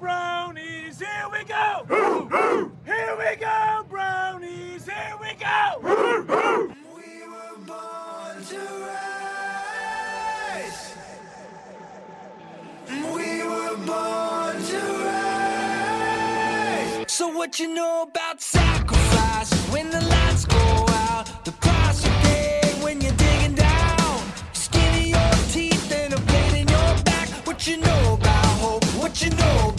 brownies, here we go! Here we go, brownies, here we go! We were born to rise. We were born to rise. So what you know about sacrifice when the lights go out? The price you pay when you're digging down. Skin in your teeth and a blade in your back. What you know about hope? What you know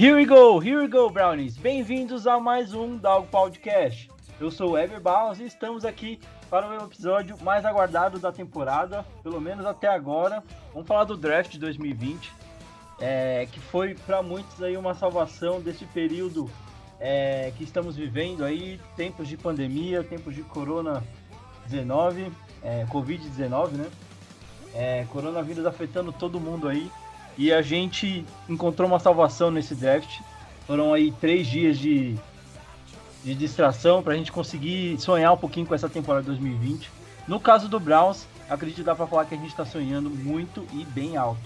Here we go, here we go, Brownies! Bem-vindos a mais um Dog Podcast. Eu sou o Ever Barros e estamos aqui para o episódio mais aguardado da temporada, pelo menos até agora. Vamos falar do draft de 2020, é, que foi para muitos aí uma salvação desse período é, que estamos vivendo aí, tempos de pandemia, tempos de corona-19, é, Covid-19, né? É, coronavírus afetando todo mundo aí. E a gente encontrou uma salvação nesse draft. Foram aí três dias de, de distração para a gente conseguir sonhar um pouquinho com essa temporada 2020. No caso do Browns, acredito que dá para falar que a gente está sonhando muito e bem alto.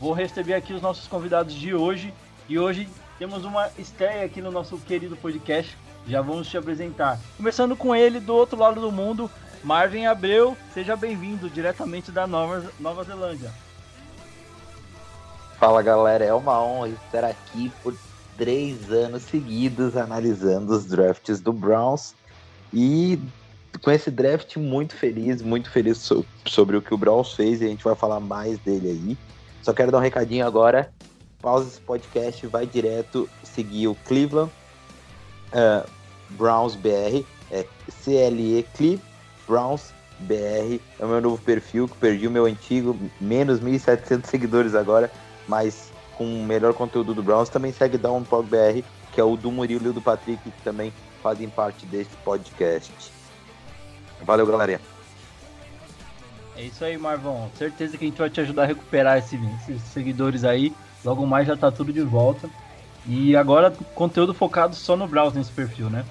Vou receber aqui os nossos convidados de hoje. E hoje temos uma estreia aqui no nosso querido podcast. Já vamos te apresentar. Começando com ele, do outro lado do mundo, Marvin Abreu. Seja bem-vindo diretamente da Nova, Nova Zelândia. Fala galera, é uma honra estar aqui por três anos seguidos analisando os drafts do Browns. E com esse draft muito feliz, muito feliz so- sobre o que o Browns fez e a gente vai falar mais dele aí. Só quero dar um recadinho agora, pausa esse podcast, vai direto seguir o Cleveland ah, Browns BR, é CLE Cle Browns BR, é o meu novo perfil, que perdi o meu antigo, menos 1.700 seguidores agora, mas com o melhor conteúdo do Browns, também segue Downpog BR, que é o do Murilo e o do Patrick, que também fazem parte desse podcast. Valeu, galerinha. É isso aí, Marvão. Certeza que a gente vai te ajudar a recuperar esse- esses seguidores aí. Logo mais já tá tudo de volta. E agora conteúdo focado só no Browns nesse perfil, né?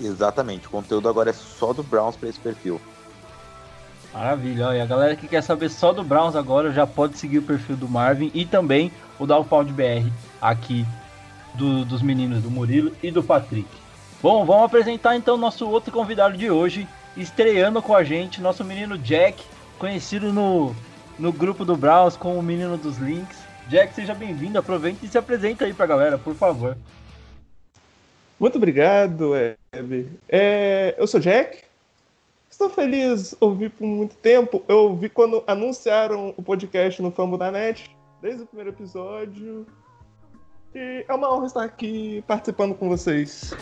Exatamente, o conteúdo agora é só do Browns para esse perfil. Maravilha. Olha, a galera que quer saber só do Browns agora já pode seguir o perfil do Marvin e também o Downpound BR aqui do- dos meninos do Murilo e do Patrick. Bom, vamos apresentar então nosso outro convidado de hoje, estreando com a gente, nosso menino Jack, conhecido no, no grupo do Browns como o menino dos links. Jack, seja bem-vindo, aproveita e se apresenta aí pra galera, por favor. Muito obrigado, Web. É, eu sou Jack. Estou feliz, ouvi por muito tempo. Eu ouvi quando anunciaram o podcast no Fambo da Net, desde o primeiro episódio. E é uma honra estar aqui participando com vocês.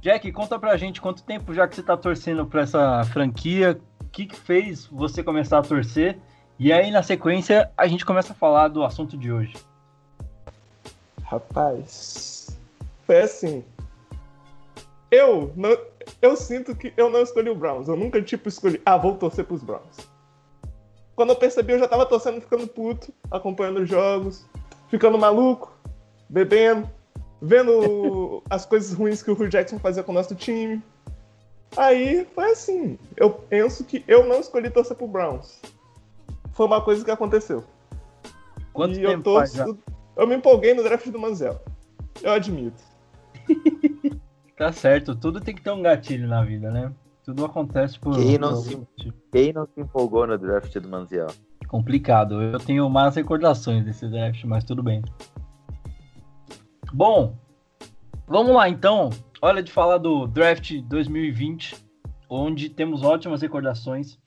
Jack, conta pra gente quanto tempo já que você tá torcendo pra essa franquia, o que, que fez você começar a torcer? E aí, na sequência, a gente começa a falar do assunto de hoje. Rapaz, foi assim. Eu não, eu sinto que eu não escolhi o Browns. Eu nunca tipo escolhi, ah, vou torcer pros Browns. Quando eu percebi, eu já tava torcendo, ficando puto, acompanhando os jogos, ficando maluco, bebendo, vendo as coisas ruins que o Hugh Jackson fazia com o nosso time. Aí foi assim. Eu penso que eu não escolhi torcer pro Browns. Foi uma coisa que aconteceu. Quanto e eu tempo já? torço. Eu me empolguei no draft do Manziel. Eu admito. Tá certo, tudo tem que ter um gatilho na vida, né? Tudo acontece por. Quem não se-. Quem não se empolgou no draft do Manziel? Complicado. Eu tenho más recordações desse draft, mas tudo bem. Bom, vamos lá então. Hora de falar do draft 2020, onde temos ótimas recordações.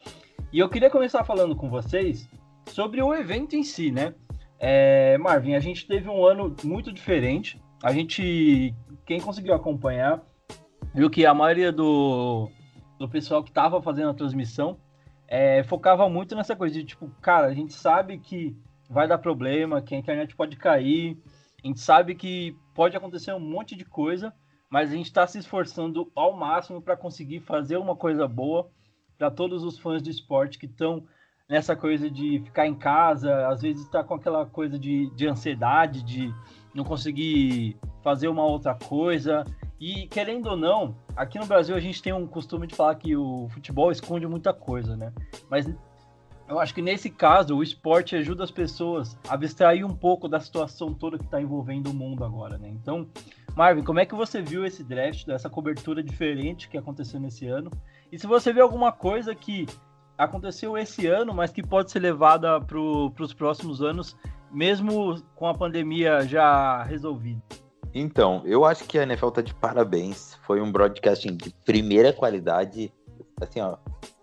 E eu queria começar falando com vocês sobre o evento em si, né? É, Marvin, a gente teve um ano muito diferente. A gente, quem conseguiu acompanhar, viu que a maioria do, do pessoal que estava fazendo a transmissão é, focava muito nessa coisa de tipo, cara, a gente sabe que vai dar problema, que a internet pode cair, a gente sabe que pode acontecer um monte de coisa, mas a gente está se esforçando ao máximo para conseguir fazer uma coisa boa para todos os fãs de esporte que estão nessa coisa de ficar em casa, às vezes está com aquela coisa de, de ansiedade, de não conseguir fazer uma outra coisa. E querendo ou não, aqui no Brasil a gente tem um costume de falar que o futebol esconde muita coisa, né? Mas eu acho que nesse caso o esporte ajuda as pessoas a abstrair um pouco da situação toda que está envolvendo o mundo agora, né? Então, Marvin, como é que você viu esse draft, essa cobertura diferente que aconteceu nesse ano? E se você vê alguma coisa que aconteceu esse ano, mas que pode ser levada para os próximos anos, mesmo com a pandemia já resolvida? Então, eu acho que a NFL tá de parabéns. Foi um broadcasting de primeira qualidade. Assim, ó,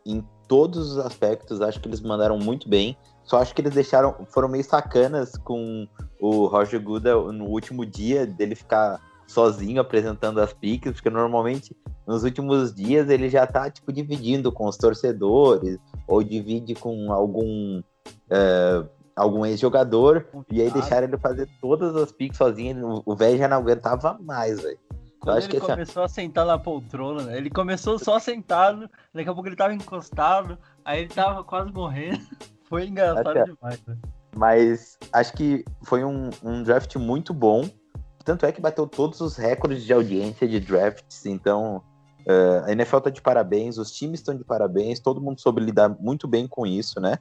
em todos os aspectos, acho que eles mandaram muito bem. Só acho que eles deixaram, foram meio sacanas com o Roger Goodell no último dia dele ficar sozinho apresentando as piques, porque normalmente nos últimos dias ele já tá tipo dividindo com os torcedores ou divide com algum é, algum ex-jogador e aí deixaram ele fazer todas as piques sozinho, o velho já não aguentava mais, velho. Quando ele que, assim, começou assim, a sentar na poltrona, né? ele começou só sentado, daqui a pouco ele tava encostado, aí ele tava quase morrendo. Foi engraçado até, demais, né? Mas acho que foi um, um draft muito bom. Tanto é que bateu todos os recordes de audiência de drafts, então uh, a NFL tá de parabéns, os times estão de parabéns, todo mundo soube lidar muito bem com isso, né?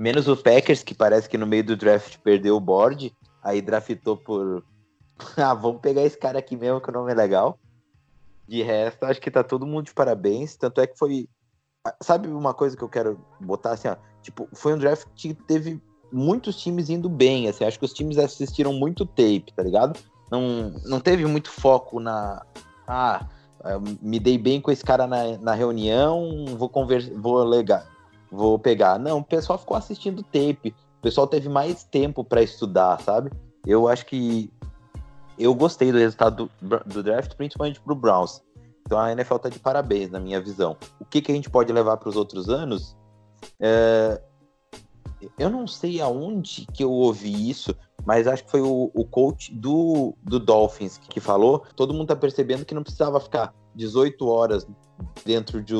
Menos o Packers, que parece que no meio do draft perdeu o board, aí draftou por. ah, vamos pegar esse cara aqui mesmo, que o nome é legal. De resto, acho que tá todo mundo de parabéns. Tanto é que foi. Sabe uma coisa que eu quero botar assim, ó? Tipo, foi um draft que teve muitos times indo bem, assim. Acho que os times assistiram muito tape, tá ligado? Não, não teve muito foco na. Ah, me dei bem com esse cara na, na reunião, vou conversar, vou legal vou pegar. Não, o pessoal ficou assistindo tape. O pessoal teve mais tempo para estudar, sabe? Eu acho que eu gostei do resultado do, do draft, principalmente pro Browns. Então a NFL tá de parabéns, na minha visão. O que, que a gente pode levar para os outros anos? É... Eu não sei aonde que eu ouvi isso, mas acho que foi o, o coach do, do Dolphins que falou. Todo mundo tá percebendo que não precisava ficar 18 horas dentro de,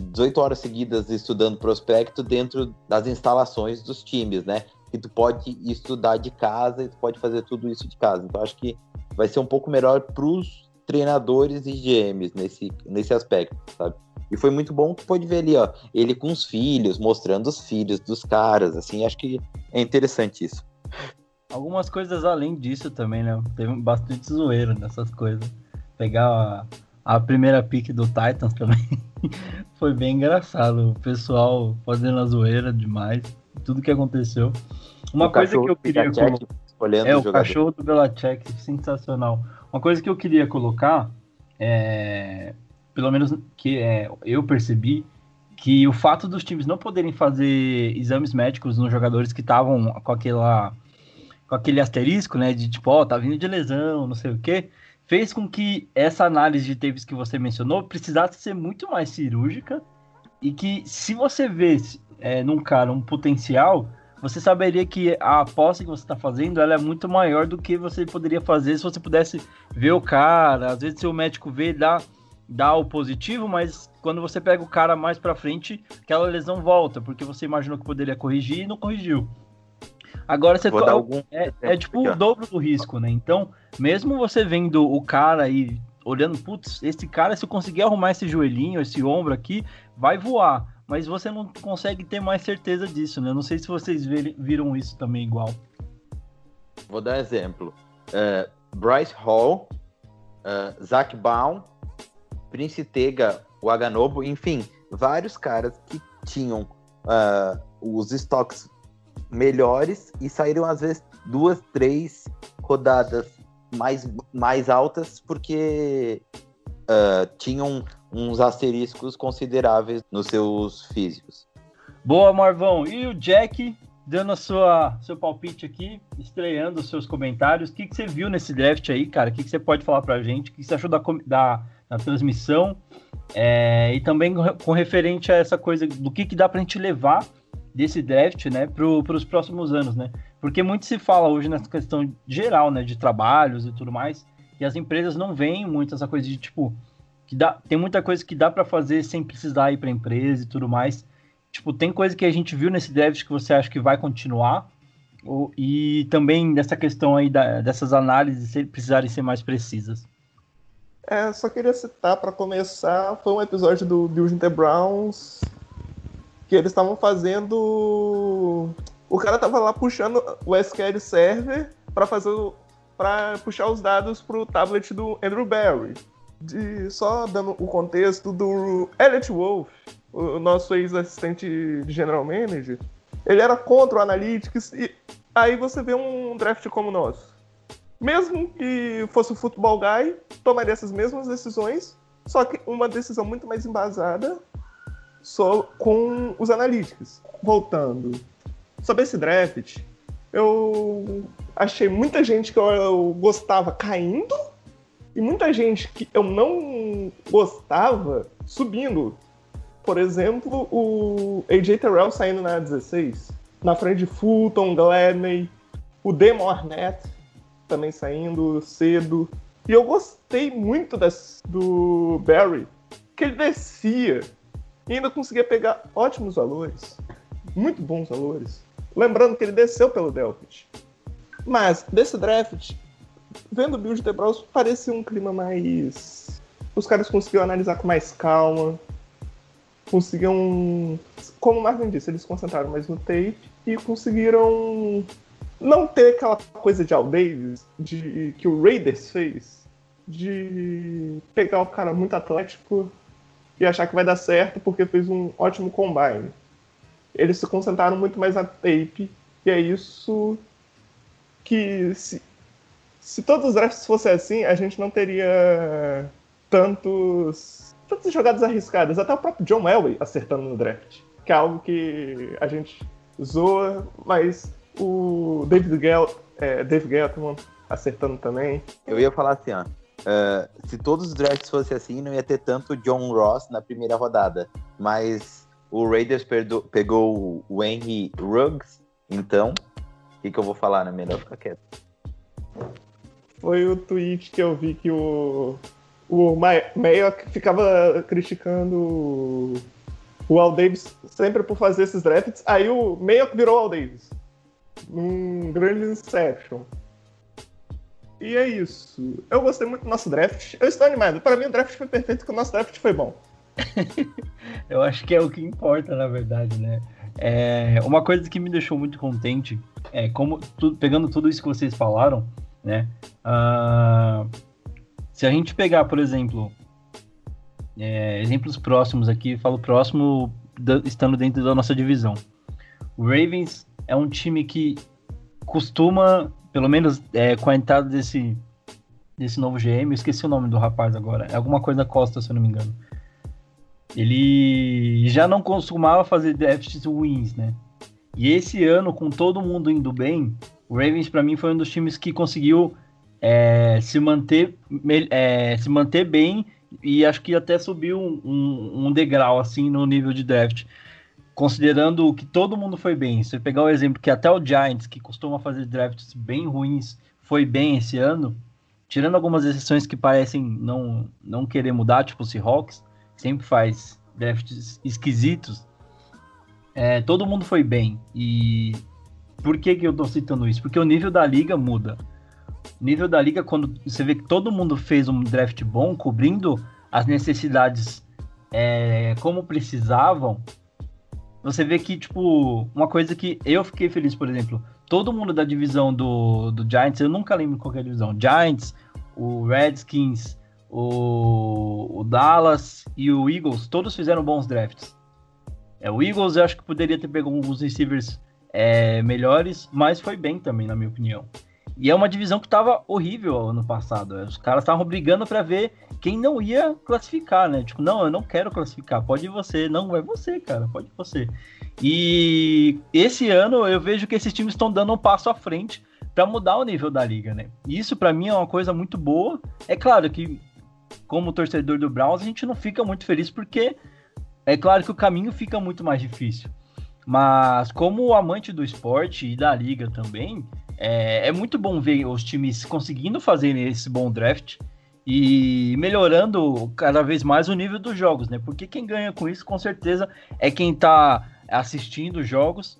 18 horas seguidas estudando prospecto dentro das instalações dos times, né? Que tu pode estudar de casa e tu pode fazer tudo isso de casa. Então acho que vai ser um pouco melhor para os treinadores e GMs nesse, nesse aspecto, sabe? E foi muito bom que pode ver ali, ó, ele com os filhos, mostrando os filhos dos caras, assim, acho que é interessante isso. Algumas coisas além disso também, né? Teve bastante zoeira nessas coisas. Pegar a, a primeira pick do Titans também. Foi bem engraçado. O pessoal fazendo a zoeira demais. Tudo que aconteceu. Uma o coisa que eu queria colocar. É, o jogador. cachorro do Belichick, sensacional. Uma coisa que eu queria colocar é. Pelo menos que é, eu percebi que o fato dos times não poderem fazer exames médicos nos jogadores que estavam com aquela com aquele asterisco, né, de tipo, ó, oh, tá vindo de lesão, não sei o quê, fez com que essa análise de tapes que você mencionou precisasse ser muito mais cirúrgica e que se você vê é, num cara um potencial, você saberia que a aposta que você está fazendo ela é muito maior do que você poderia fazer se você pudesse ver o cara. Às vezes, se o médico vê, dá, dá o positivo, mas quando você pega o cara mais para frente, aquela lesão volta, porque você imaginou que poderia corrigir e não corrigiu. Agora você to... algum... é, é tipo o dobro do risco, né? Então, mesmo você vendo o cara aí olhando, putz, esse cara, se eu conseguir arrumar esse joelhinho, esse ombro aqui, vai voar. Mas você não consegue ter mais certeza disso, né? Não sei se vocês viram isso também igual. Vou dar exemplo. Uh, Bryce Hall, uh, Zach Baum, Prince Tega, o Aganobo, enfim, vários caras que tinham uh, os estoques melhores e saíram às vezes duas, três rodadas mais, mais altas porque uh, tinham uns asteriscos consideráveis nos seus físicos. Boa, Marvão. E o Jack, dando a sua seu palpite aqui, estreando os seus comentários. O que, que você viu nesse draft aí, cara? O que, que você pode falar pra gente? O que, você achou da, da, da transmissão? É, e também com referente a essa coisa do que, que dá pra gente levar desse draft, né, para os próximos anos, né? Porque muito se fala hoje nessa questão geral, né, de trabalhos e tudo mais, e as empresas não veem muito essa coisa de tipo que dá, tem muita coisa que dá para fazer sem precisar ir para empresa e tudo mais. Tipo, tem coisa que a gente viu nesse draft que você acha que vai continuar? Ou, e também dessa questão aí da, dessas análises precisarem ser mais precisas. É, só queria citar para começar, foi um episódio do the Browns que eles estavam fazendo o cara tava lá puxando o SQL Server para fazer para puxar os dados pro tablet do Andrew Barry. De, só dando o contexto do Elliot Wolf, o nosso ex-assistente general manager, ele era contra o Analytics e aí você vê um draft como o nosso. Mesmo que fosse o Football Guy, tomaria essas mesmas decisões, só que uma decisão muito mais embasada só com os Analytics. Voltando. Sobre esse draft, eu achei muita gente que eu gostava caindo e muita gente que eu não gostava subindo. Por exemplo, o AJ Terrell saindo na 16, na frente de Fulton, Gladney, o Demo Arnett também saindo cedo. E eu gostei muito das, do Barry, que ele descia e ainda conseguia pegar ótimos valores, muito bons valores. Lembrando que ele desceu pelo Delpit. Mas, desse draft, vendo o build de Browns, parecia um clima mais. Os caras conseguiam analisar com mais calma, conseguiam. Como o Marvin disse, eles concentraram mais no tape e conseguiram não ter aquela coisa de Al Davis de, que o Raiders fez, de pegar o cara muito atlético e achar que vai dar certo porque fez um ótimo combine. Eles se concentraram muito mais na tape e é isso que se, se todos os drafts fossem assim, a gente não teria tantos tantas jogadas arriscadas. Até o próprio John Elway acertando no draft, que é algo que a gente zoa, mas o David Gale, é, Dave Gettman acertando também. Eu ia falar assim, ó. Uh, se todos os drafts fossem assim, não ia ter tanto John Ross na primeira rodada. Mas o Raiders pegou o Henry Ruggs, então que, que eu vou falar, né? Melhor ficar quieto. Foi o tweet que eu vi que o, o Mayock ficava criticando o Al Davis sempre por fazer esses drafts. Aí o Mayock virou Al Davis. Num grande Inception. E é isso. Eu gostei muito do nosso draft. Eu estou animado. Para mim, o draft foi perfeito, porque o nosso draft foi bom. eu acho que é o que importa, na verdade, né? É, uma coisa que me deixou muito contente é como tu, pegando tudo isso que vocês falaram, né? Uh, se a gente pegar, por exemplo, é, exemplos próximos aqui, falo próximo da, estando dentro da nossa divisão. O Ravens é um time que costuma, pelo menos é, com a entrada desse, desse novo GM, eu esqueci o nome do rapaz agora, é alguma coisa Costa, se eu não me engano. Ele já não costumava fazer drafts ruins, né? E esse ano, com todo mundo indo bem, o Ravens para mim foi um dos times que conseguiu é, se manter é, se manter bem e acho que até subiu um, um, um, degrau assim no nível de draft. Considerando que todo mundo foi bem. Se pegar o exemplo que até o Giants, que costuma fazer drafts bem ruins, foi bem esse ano, tirando algumas exceções que parecem não, não querer mudar, tipo o Seahawks, sempre faz drafts esquisitos, é, todo mundo foi bem. E por que, que eu tô citando isso? Porque o nível da liga muda. O nível da liga, quando você vê que todo mundo fez um draft bom, cobrindo as necessidades é, como precisavam, você vê que, tipo, uma coisa que eu fiquei feliz, por exemplo, todo mundo da divisão do, do Giants, eu nunca lembro qual é a divisão, Giants, o Redskins, o, o Dallas e o Eagles, todos fizeram bons drafts. É, o Eagles eu acho que poderia ter pego alguns receivers é, melhores, mas foi bem também, na minha opinião. E é uma divisão que estava horrível ano passado. Os caras estavam brigando para ver quem não ia classificar, né? Tipo, não, eu não quero classificar, pode você. Não, é você, cara, pode você. E esse ano eu vejo que esses times estão dando um passo à frente para mudar o nível da liga, né? Isso para mim é uma coisa muito boa. É claro que como torcedor do Browns a gente não fica muito feliz porque é claro que o caminho fica muito mais difícil. Mas como amante do esporte e da liga também, é, é muito bom ver os times conseguindo fazer esse bom draft e melhorando cada vez mais o nível dos jogos, né? Porque quem ganha com isso, com certeza, é quem tá assistindo os jogos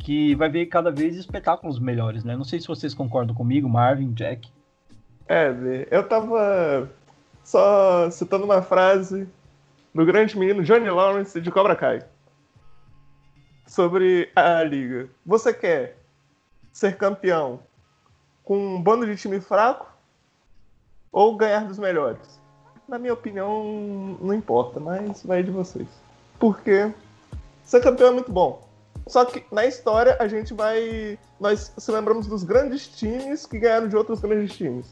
que vai ver cada vez espetáculos melhores, né? Não sei se vocês concordam comigo, Marvin, Jack. É, eu tava só citando uma frase do grande menino Johnny Lawrence de Cobra Kai sobre a liga. Você quer ser campeão com um bando de time fraco ou ganhar dos melhores? Na minha opinião, não importa, mas vai de vocês. Porque ser campeão é muito bom. Só que na história a gente vai. Nós se lembramos dos grandes times que ganharam de outros grandes times.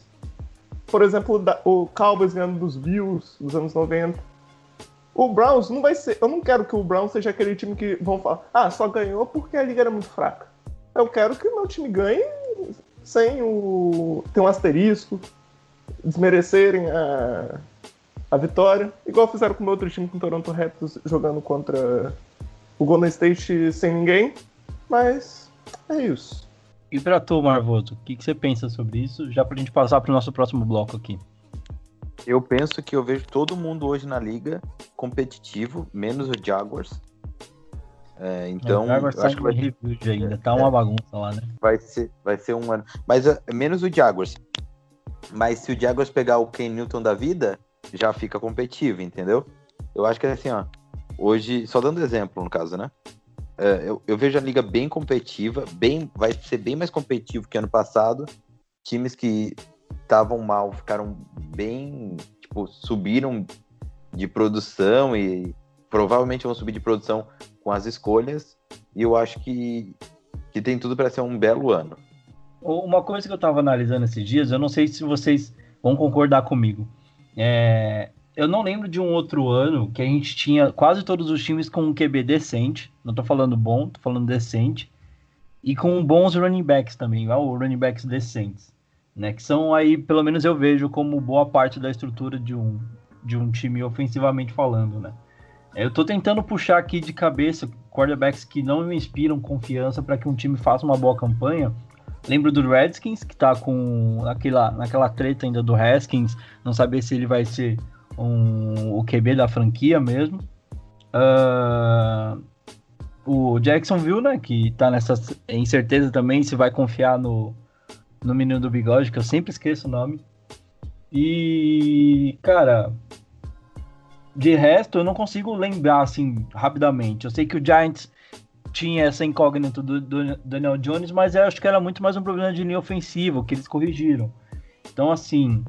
Por exemplo, o Cowboys ganhando dos Bills nos anos 90. O Browns não vai ser. Eu não quero que o Browns seja aquele time que vão falar, ah, só ganhou porque a liga era muito fraca. Eu quero que o meu time ganhe sem o. ter um asterisco, desmerecerem a, a vitória, igual fizeram com o meu outro time, com o Toronto Raptors, jogando contra o Golden State sem ninguém. Mas é isso. E pra tu, Marvoso, o que, que você pensa sobre isso? Já pra gente passar pro nosso próximo bloco aqui. Eu penso que eu vejo todo mundo hoje na liga competitivo, menos o Jaguars. É, então, é, acho que vai rebuild ainda, tá uma é, bagunça lá, né? Vai ser, vai ser um ano. Mas uh, menos o Jaguars. Mas se o Jaguars pegar o Ken Newton da vida, já fica competitivo, entendeu? Eu acho que é assim, ó. Hoje, só dando exemplo no caso, né? É, eu, eu, vejo a liga bem competitiva, bem, vai ser bem mais competitivo que ano passado. Times que estavam mal ficaram bem, tipo, subiram de produção e provavelmente vão subir de produção com as escolhas. E eu acho que, que tem tudo para ser um belo ano. Uma coisa que eu estava analisando esses dias, eu não sei se vocês vão concordar comigo. É, eu não lembro de um outro ano que a gente tinha quase todos os times com um QB decente. Não tô falando bom, tô falando decente. E com bons running backs também, ou running backs decentes. Né, que são aí, pelo menos eu vejo como boa parte da estrutura de um, de um time ofensivamente falando, né? Eu tô tentando puxar aqui de cabeça quarterbacks que não me inspiram confiança para que um time faça uma boa campanha. Lembro do Redskins, que tá com aquela, naquela treta ainda do Haskins, não saber se ele vai ser um, o QB da franquia mesmo. Uh, o Jacksonville, né, que tá nessa incerteza também se vai confiar no, no menino do bigode, que eu sempre esqueço o nome. E, cara, de resto, eu não consigo lembrar assim rapidamente. Eu sei que o Giants tinha essa incógnita do, do Daniel Jones, mas eu acho que era muito mais um problema de linha ofensiva, que eles corrigiram. Então, assim,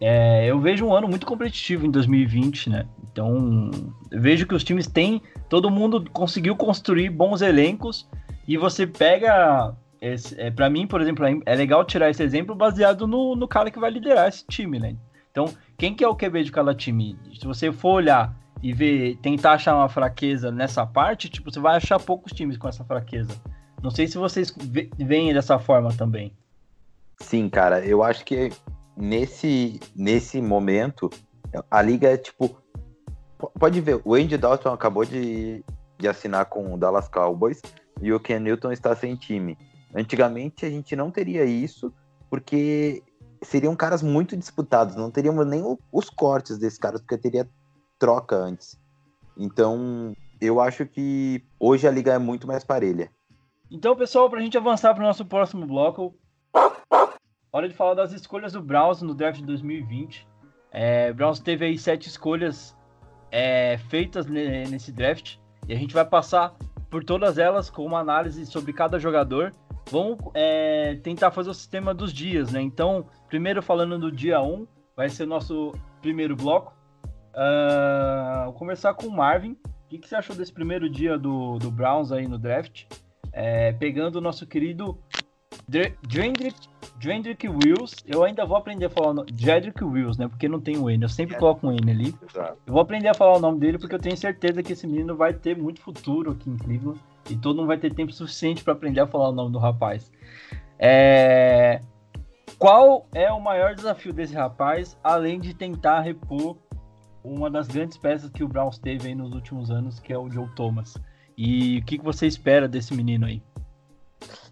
é, eu vejo um ano muito competitivo em 2020, né? Então, vejo que os times têm. Todo mundo conseguiu construir bons elencos e você pega. é, para mim, por exemplo, é legal tirar esse exemplo baseado no, no cara que vai liderar esse time, né? Então, quem que é o QB de cada time? Se você for olhar e ver, tentar achar uma fraqueza nessa parte, tipo, você vai achar poucos times com essa fraqueza. Não sei se vocês veem dessa forma também. Sim, cara, eu acho que nesse, nesse momento, a liga é tipo. Pode ver, o Andy Dalton acabou de, de assinar com o Dallas Cowboys e o Ken Newton está sem time. Antigamente a gente não teria isso, porque seriam caras muito disputados, não teríamos nem os cortes desses caras, porque teria troca antes. Então, eu acho que hoje a liga é muito mais parelha. Então, pessoal, para a gente avançar para o nosso próximo bloco, hora de falar das escolhas do Browns no draft de 2020. É, Browns teve aí sete escolhas é, feitas nesse draft e a gente vai passar por todas elas com uma análise sobre cada jogador Vamos é, tentar fazer o sistema dos dias, né? Então, primeiro falando do dia 1, vai ser nosso primeiro bloco. Uh, vou começar com o Marvin. O que, que, você achou desse primeiro dia do, do Browns aí no draft? É, pegando o nosso querido Dredrick Wills, eu ainda vou aprender a falar o nome. Dredrick Wills, né? Porque não tem o N, eu sempre coloco um N ali. Exato. Eu vou aprender a falar o nome dele porque eu tenho certeza que esse menino vai ter muito futuro aqui em Cleveland e todo mundo vai ter tempo suficiente para aprender a falar o nome do rapaz. É... Qual é o maior desafio desse rapaz, além de tentar repor uma das grandes peças que o Browns teve aí nos últimos anos, que é o Joe Thomas? E o que, que você espera desse menino aí?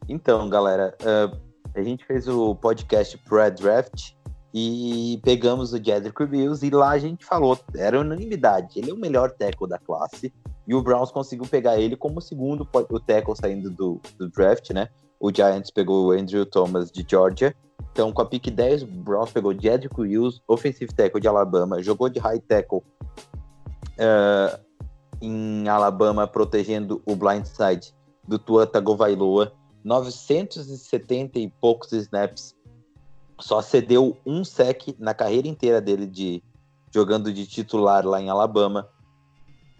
Então, galera, uh, a gente fez o podcast pré-draft e pegamos o Jedrick Wills e lá a gente falou, era unanimidade, ele é o melhor tackle da classe e o Browns conseguiu pegar ele como segundo o tackle saindo do, do draft, né? O Giants pegou o Andrew Thomas de Georgia. Então, com a pick 10, o Browns pegou Jedrick Wills, offensive tackle de Alabama, jogou de high tackle uh, em Alabama, protegendo o blindside do Tua Tagovailoa. 970 e poucos snaps. Só cedeu um sec na carreira inteira dele de jogando de titular lá em Alabama.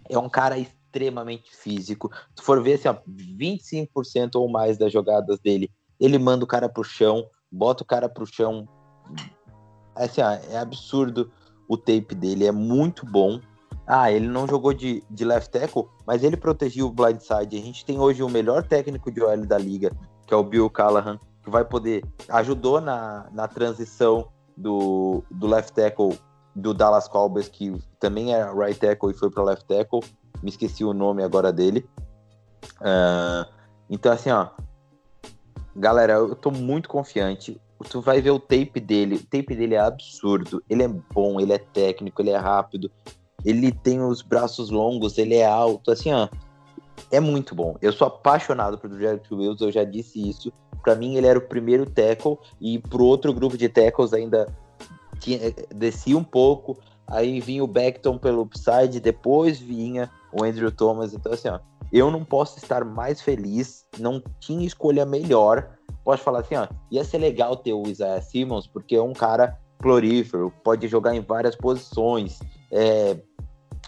É um cara extremamente físico. Se for ver assim, ó, 25% ou mais das jogadas dele, ele manda o cara pro chão, bota o cara pro chão. Assim, ó, é absurdo o tape dele, é muito bom. Ah, ele não jogou de, de left tackle, mas ele protegiu o blindside. A gente tem hoje o melhor técnico de OL da liga, que é o Bill Callahan, que vai poder. ajudou na, na transição do, do left tackle do Dallas Cowboys, que também é right tackle e foi para left tackle me esqueci o nome agora dele. Uh, então, assim, ó, galera, eu tô muito confiante. Tu vai ver o tape dele, o tape dele é absurdo. Ele é bom, ele é técnico, ele é rápido, ele tem os braços longos, ele é alto, assim, ó. É muito bom. Eu sou apaixonado por Jared Wills, eu já disse isso. Para mim, ele era o primeiro tackle, e pro outro grupo de tackles ainda tinha, descia um pouco. Aí vinha o Beckton pelo upside, depois vinha o Andrew Thomas. Então, assim, ó, eu não posso estar mais feliz, não tinha escolha melhor. Posso falar assim, ó, ia ser legal ter o Isaiah Simmons, porque é um cara florífero, pode jogar em várias posições, é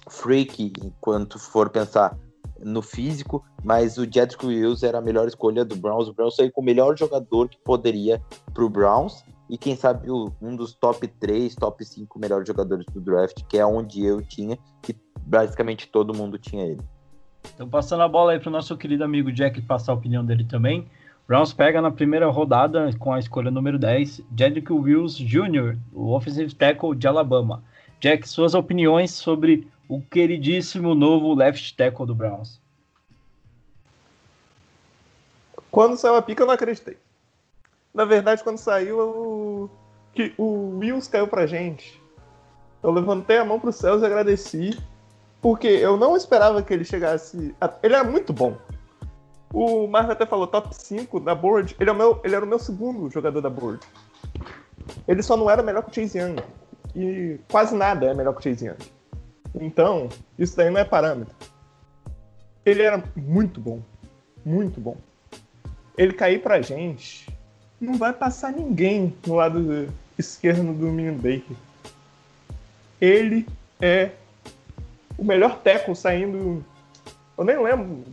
freak enquanto for pensar no físico, mas o Jedrick Wills era a melhor escolha do Browns. O Browns saiu com o melhor jogador que poderia para o Browns e quem sabe um dos top 3, top 5 melhores jogadores do draft, que é onde eu tinha, que basicamente todo mundo tinha ele. Então, passando a bola aí para o nosso querido amigo Jack passar a opinião dele também. Browns pega na primeira rodada com a escolha número 10, Jedrick Wills Jr., o offensive tackle de Alabama. Jack, suas opiniões sobre o queridíssimo novo left tackle do Browns. Quando saiu a pica, eu não acreditei. Na verdade, quando saiu, eu... que o Wills caiu pra gente. Eu levantei a mão pro céus e agradeci. Porque eu não esperava que ele chegasse. A... Ele é muito bom. O Marvel até falou top 5 da board. Ele, é o meu, ele era o meu segundo jogador da board. Ele só não era melhor que o Chase Young. E quase nada é melhor que o Chase Young. Então, isso daí não é parâmetro. Ele era muito bom. Muito bom. Ele cair pra gente, não vai passar ninguém no lado esquerdo do menino Baker. Ele é o melhor tackle saindo. Eu nem lembro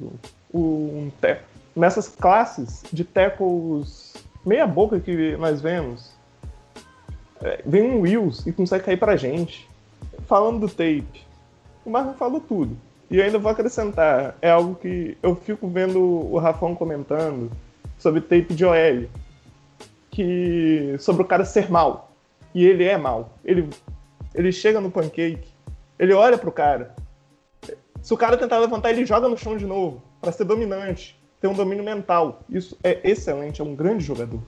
um nessas classes de tackles meia boca que nós vemos. É, vem um Wills e consegue cair pra gente. Falando do tape, o Marlon falou tudo. E eu ainda vou acrescentar, é algo que eu fico vendo o Rafão comentando sobre tape de OL, que sobre o cara ser mal. E ele é mal. Ele, ele chega no pancake, ele olha pro cara, se o cara tentar levantar, ele joga no chão de novo, para ser dominante, ter um domínio mental. Isso é excelente, é um grande jogador.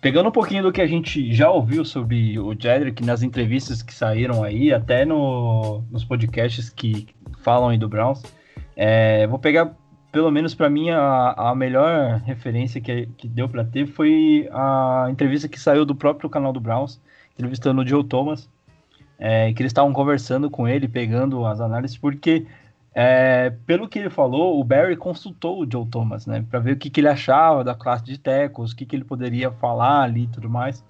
Pegando um pouquinho do que a gente já ouviu sobre o Jedrick nas entrevistas que saíram aí, até no, nos podcasts que falam aí do Browns, é, vou pegar, pelo menos para mim, a, a, melhor referência que, que deu para ter foi a entrevista que saiu do próprio canal do Browns, entrevistando o Joe Thomas, é, que eles estavam conversando com ele, pegando as análises, porque é, pelo que ele falou, o Barry consultou o Joe Thomas, né, para ver o que, que, ele achava da classe de tackles, o que, que ele poderia falar ali e tudo mais.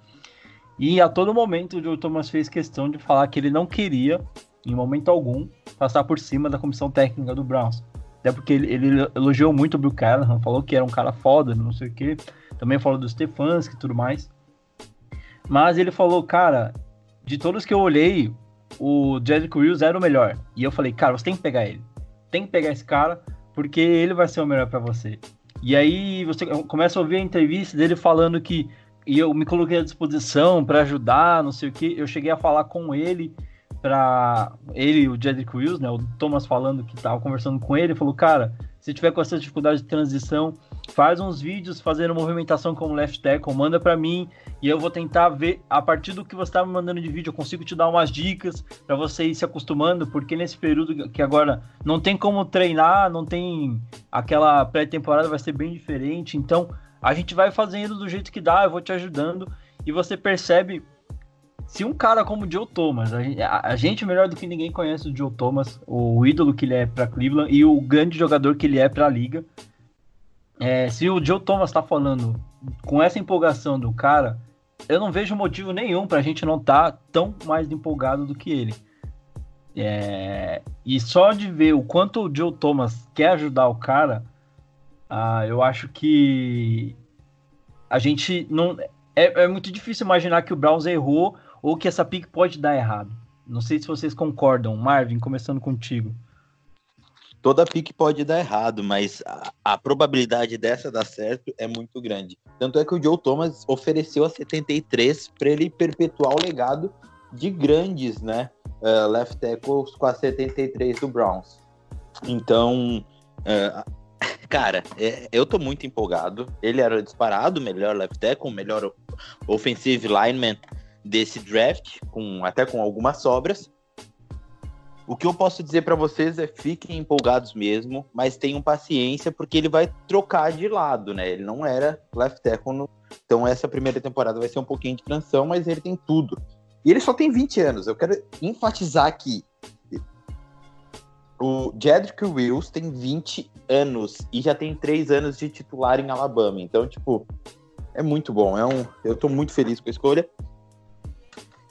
E a todo momento o Joe Thomas fez questão de falar que ele não queria, em momento algum, passar por cima da comissão técnica do Browns. Até porque ele, ele elogiou muito o Bill Callahan, falou que era um cara foda, não sei o quê. também falou do Stefanski e tudo mais. Mas ele falou, cara, de todos que eu olhei, o Jedrick Wills era o melhor. E eu falei, cara, você tem que pegar ele. Tem que pegar esse cara, porque ele vai ser o melhor para você. E aí você começa a ouvir a entrevista dele falando que e eu me coloquei à disposição para ajudar, não sei o que. Eu cheguei a falar com ele para ele, o Jedrick Wills, né? O Thomas falando que tava conversando com ele, falou: "Cara, se tiver com essa dificuldade de transição, faz uns vídeos fazendo movimentação como left tackle, manda para mim e eu vou tentar ver a partir do que você tá me mandando de vídeo, eu consigo te dar umas dicas para você ir se acostumando, porque nesse período que agora não tem como treinar, não tem aquela pré-temporada vai ser bem diferente, então a gente vai fazendo do jeito que dá, eu vou te ajudando e você percebe se um cara como o Joe Thomas, a gente, a gente, melhor do que ninguém conhece o Joe Thomas, o ídolo que ele é para Cleveland e o grande jogador que ele é para a liga. É, se o Joe Thomas está falando com essa empolgação do cara, eu não vejo motivo nenhum para a gente não estar tá tão mais empolgado do que ele. É, e só de ver o quanto o Joe Thomas quer ajudar o cara, ah, eu acho que a gente não. É, é muito difícil imaginar que o Browns errou ou que essa pick pode dar errado. Não sei se vocês concordam. Marvin, começando contigo. Toda pick pode dar errado, mas a, a, probabilidade dessa dar certo é muito grande. Tanto é que o Joe Thomas ofereceu a 73 para ele perpetuar o legado de grandes, né, uh, left tackles com a 73 do Browns. Então, uh, cara, é, eu tô muito empolgado. Ele era disparado, melhor left tackle, melhor offensive lineman desse draft, com até com algumas sobras. O que eu posso dizer para vocês é fiquem empolgados mesmo, mas tenham paciência porque ele vai trocar de lado, né? Ele não era left tackle, no... então essa primeira temporada vai ser um pouquinho de transição, mas ele tem tudo. E ele só tem 20 anos. Eu quero enfatizar aqui. O Jedrick Wills tem 20 anos e já tem 3 anos de titular em Alabama. Então, tipo, é muito bom. É um, eu tô muito feliz com a escolha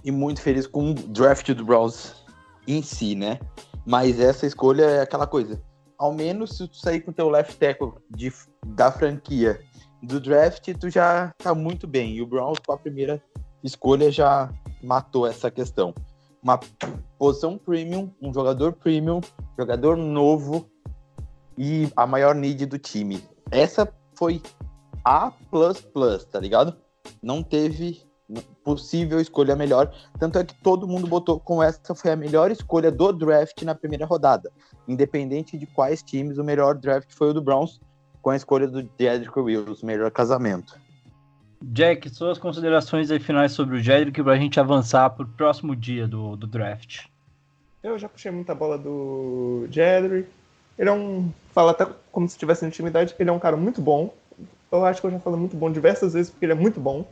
e muito feliz com o draft do Browns em si, né? Mas essa escolha é aquela coisa. Ao menos se tu sair com teu left tackle de, da franquia do draft, tu já tá muito bem. E o Browns, com a primeira escolha, já matou essa questão. Uma posição premium, um jogador premium, jogador novo e a maior need do time. Essa foi A, tá ligado? Não teve possível escolha melhor. Tanto é que todo mundo botou com essa foi a melhor escolha do draft na primeira rodada. Independente de quais times, o melhor draft foi o do Browns, com a escolha do Jedrick Wills, melhor casamento. Jack, suas considerações aí finais sobre o Jedrick para a gente avançar para o próximo dia do, do draft. Eu já puxei muita bola do Jedrick. Ele é um. Fala até como se tivesse intimidade. Ele é um cara muito bom. Eu acho que eu já falei muito bom diversas vezes porque ele é muito bom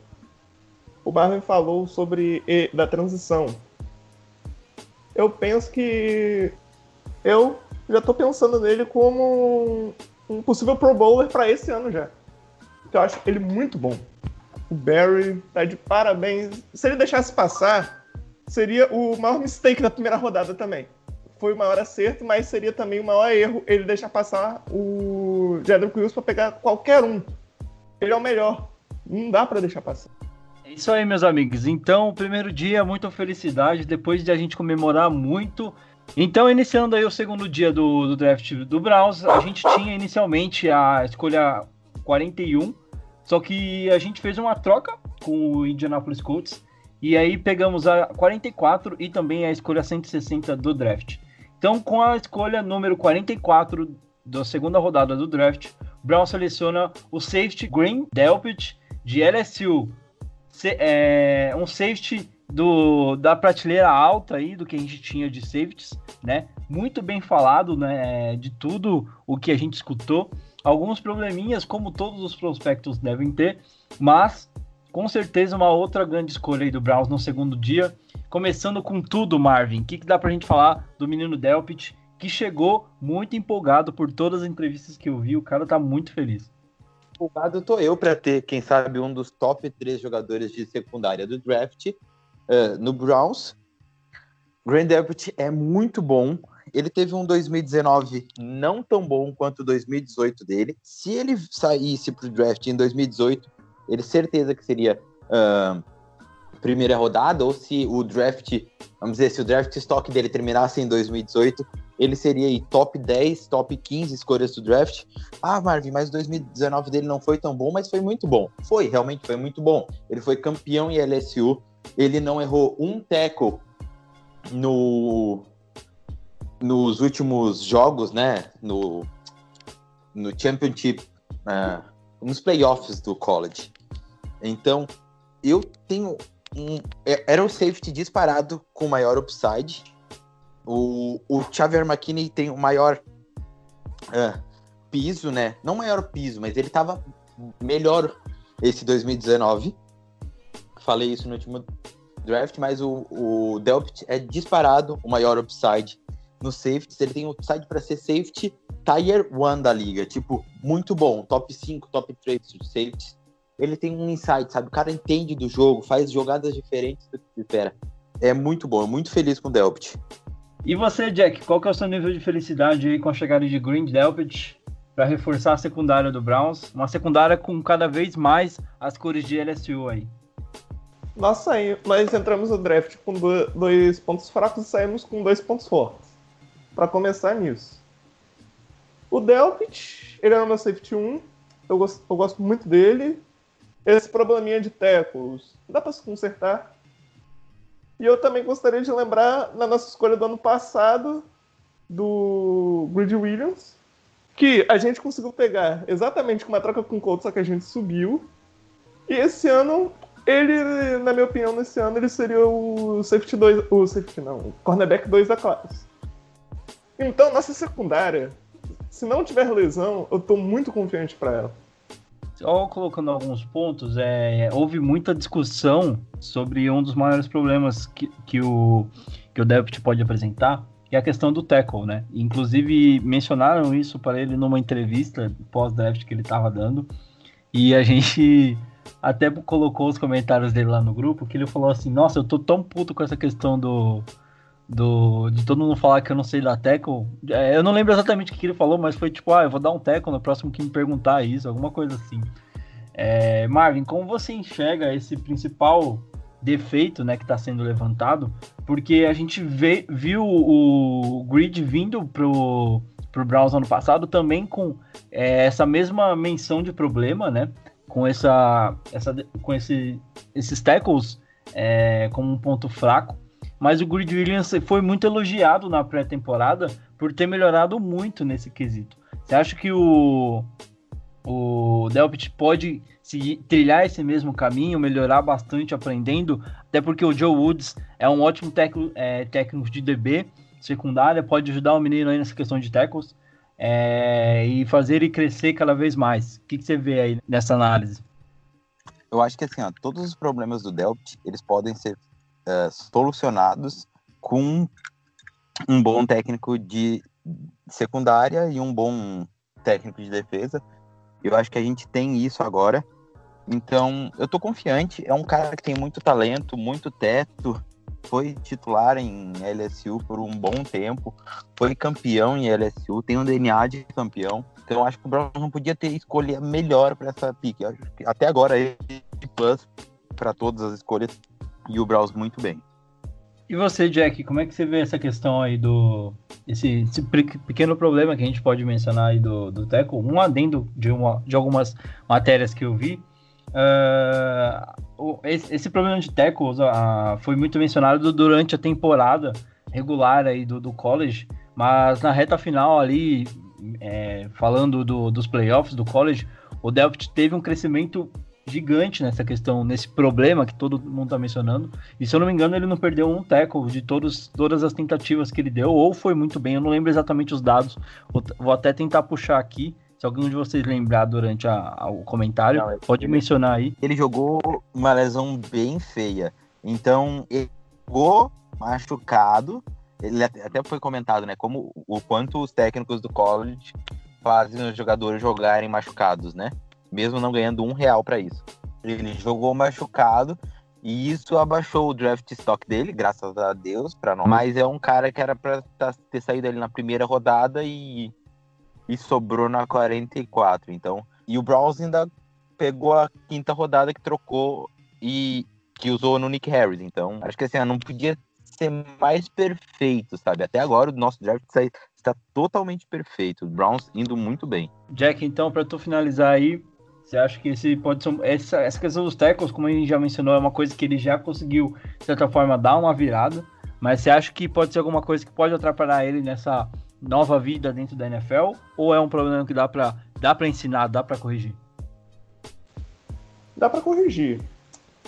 o Marvin falou sobre da transição. Eu penso que eu já estou pensando nele como um possível Pro Bowler para esse ano já. Eu acho ele muito bom. O Barry tá de parabéns. Se ele deixasse passar, seria o maior mistake da primeira rodada também. Foi o maior acerto, mas seria também o maior erro ele deixar passar o Jedrick Wills para pegar qualquer um. Ele é o melhor. Não dá para deixar passar. É isso aí, meus amigos. Então, primeiro dia, muita felicidade, depois de a gente comemorar muito. Então, iniciando aí o segundo dia do, do draft do Browns, a gente tinha inicialmente a escolha 41, só que a gente fez uma troca com o Indianapolis Colts, e aí pegamos a 44 e também a escolha 160 do draft. Então, com a escolha número 44 da segunda rodada do draft, Brown seleciona o safety Green Delpit de LSU, é, um safety do, da prateleira alta aí do que a gente tinha de safeties, né? Muito bem falado, né? De tudo o que a gente escutou. Alguns probleminhas, como todos os prospectos devem ter, mas com certeza uma outra grande escolha aí do Browns no segundo dia. Começando com tudo, Marvin. O que, que dá pra gente falar do menino Delpit, que chegou muito empolgado por todas as entrevistas que eu vi. O cara tá muito feliz empolgado tô eu para ter, quem sabe, um dos top três jogadores de secundária do draft uh, no Browns. Grand Deputy é muito bom. Ele teve um 2019 não tão bom quanto o 2018 dele. Se ele saísse para o draft em 2018, ele certeza que seria uh, primeira rodada, ou se o draft, vamos dizer, se o draft stock dele terminasse em 2018, ele seria aí top 10, top 15 escolhas do draft. Ah, Marvin, mas 2019 dele não foi tão bom, mas foi muito bom. Foi, realmente foi muito bom. Ele foi campeão em LSU, ele não errou um tackle no nos últimos jogos, né, no no championship, uh, nos playoffs do college. Então, eu tenho um, é, era o safety disparado com maior upside. O, o Xavier McKinney tem o maior uh, piso, né? Não maior piso, mas ele tava melhor esse 2019. Falei isso no último draft, mas o, o Delpit é disparado o maior upside no safety. Ele tem upside para ser safety tier 1 da liga. Tipo, muito bom. Top 5, top 3 safety ele tem um insight, sabe? O cara entende do jogo, faz jogadas diferentes do que se espera. É muito bom, muito feliz com o Delpit. E você, Jack, qual que é o seu nível de felicidade aí com a chegada de Green Delpit para reforçar a secundária do Browns? Uma secundária com cada vez mais as cores de LSU aí. Nós, saímos, nós entramos no draft com dois pontos fracos e saímos com dois pontos fortes. Para começar nisso. O Delpit, ele é o meu safety 1. Eu gosto, eu gosto muito dele esse probleminha de tackles. Dá para se consertar. E eu também gostaria de lembrar na nossa escolha do ano passado do Grid Williams, que a gente conseguiu pegar exatamente com uma troca com o Colts, só que a gente subiu. E esse ano, ele, na minha opinião, nesse ano ele seria o safety 2, o safety não, o cornerback 2 da classe. Então, nossa secundária, se não tiver lesão, eu tô muito confiante para ela. Só colocando alguns pontos, é, houve muita discussão sobre um dos maiores problemas que, que o, que o Depth pode apresentar, que é a questão do tackle, né? Inclusive, mencionaram isso para ele numa entrevista pós-draft que ele estava dando, e a gente até colocou os comentários dele lá no grupo, que ele falou assim, nossa, eu tô tão puto com essa questão do, do, de todo mundo falar que eu não sei dar tackle. É, eu não lembro exatamente o que ele falou, mas foi tipo, ah, eu vou dar um tackle no próximo que me perguntar isso, alguma coisa assim. É, Marvin, como você enxerga esse principal defeito né, que está sendo levantado? Porque a gente vê, viu o Grid vindo pro, pro Browns ano passado também com é, essa mesma menção de problema, né? Com, essa, essa, com esse, esses tackles é, como um ponto fraco mas o Grid Williams foi muito elogiado na pré-temporada por ter melhorado muito nesse quesito. Você acha que o, o Delpit pode se trilhar esse mesmo caminho, melhorar bastante aprendendo, até porque o Joe Woods é um ótimo técnico, é, técnico de DB secundária, pode ajudar o menino aí nessa questão de tackles é, e fazer ele crescer cada vez mais. O que, que, você vê aí nessa análise? Eu acho que assim, ó, todos os problemas do Delpit, eles podem ser uh, solucionados com um bom técnico de secundária e um bom técnico de defesa. Eu acho que a gente tem isso agora. Então, eu tô confiante. É um cara que tem muito talento, muito teto. Foi titular em LSU por um bom tempo. Foi campeão em LSU. Tem um DNA de campeão. Então, acho que o Brown não podia ter escolha melhor para essa pique. Até agora, ele plus para todas as escolhas e o Browns muito bem. E você, Jack, como é que você vê essa questão aí do. Esse, esse pequeno problema que a gente pode mencionar aí do, do Teco? Um adendo de, uma, de algumas matérias que eu vi. Uh, esse, esse, problema de tackles uh, foi muito mencionado durante a temporada regular aí do, do college, mas na reta final ali, é, falando do, dos playoffs do college, o Delft teve um crescimento gigante nessa questão, nesse problema que todo mundo está mencionando. E se eu não me engano, ele não perdeu um tackle de todos, todas as tentativas que ele deu, ou foi muito bem, eu não lembro exatamente os dados. Vou até tentar puxar aqui. Se algum de vocês lembrar durante a, a, o comentário, não, pode ele, mencionar aí. Ele jogou uma lesão bem feia. Então, ele jogou machucado. Ele até foi comentado, né? Como o quanto os técnicos do college fazem os jogadores jogarem machucados, né? Mesmo não ganhando um real para isso. Ele jogou machucado e isso abaixou o draft stock dele, graças a Deus, para nós. Mas é um cara que era para tá, ter saído ali na primeira rodada e, e sobrou na 44. Então, e o Browns ainda pegou a quinta rodada que trocou e que usou no Nick Harris. Então, acho que assim, não podia ser mais perfeito, sabe? Até agora o nosso draft está totalmente perfeito. O Browns indo muito bem. Jack, então, para tu finalizar aí, você acha que esse pode ser. Essa, essa questão dos tackles, como a gente já mencionou, é uma coisa que ele já conseguiu, de certa forma, dar uma virada. Mas você acha que pode ser alguma coisa que pode atrapalhar ele nessa nova vida dentro da NFL? Ou é um problema que dá para dá pra ensinar, dá para corrigir? Dá para corrigir.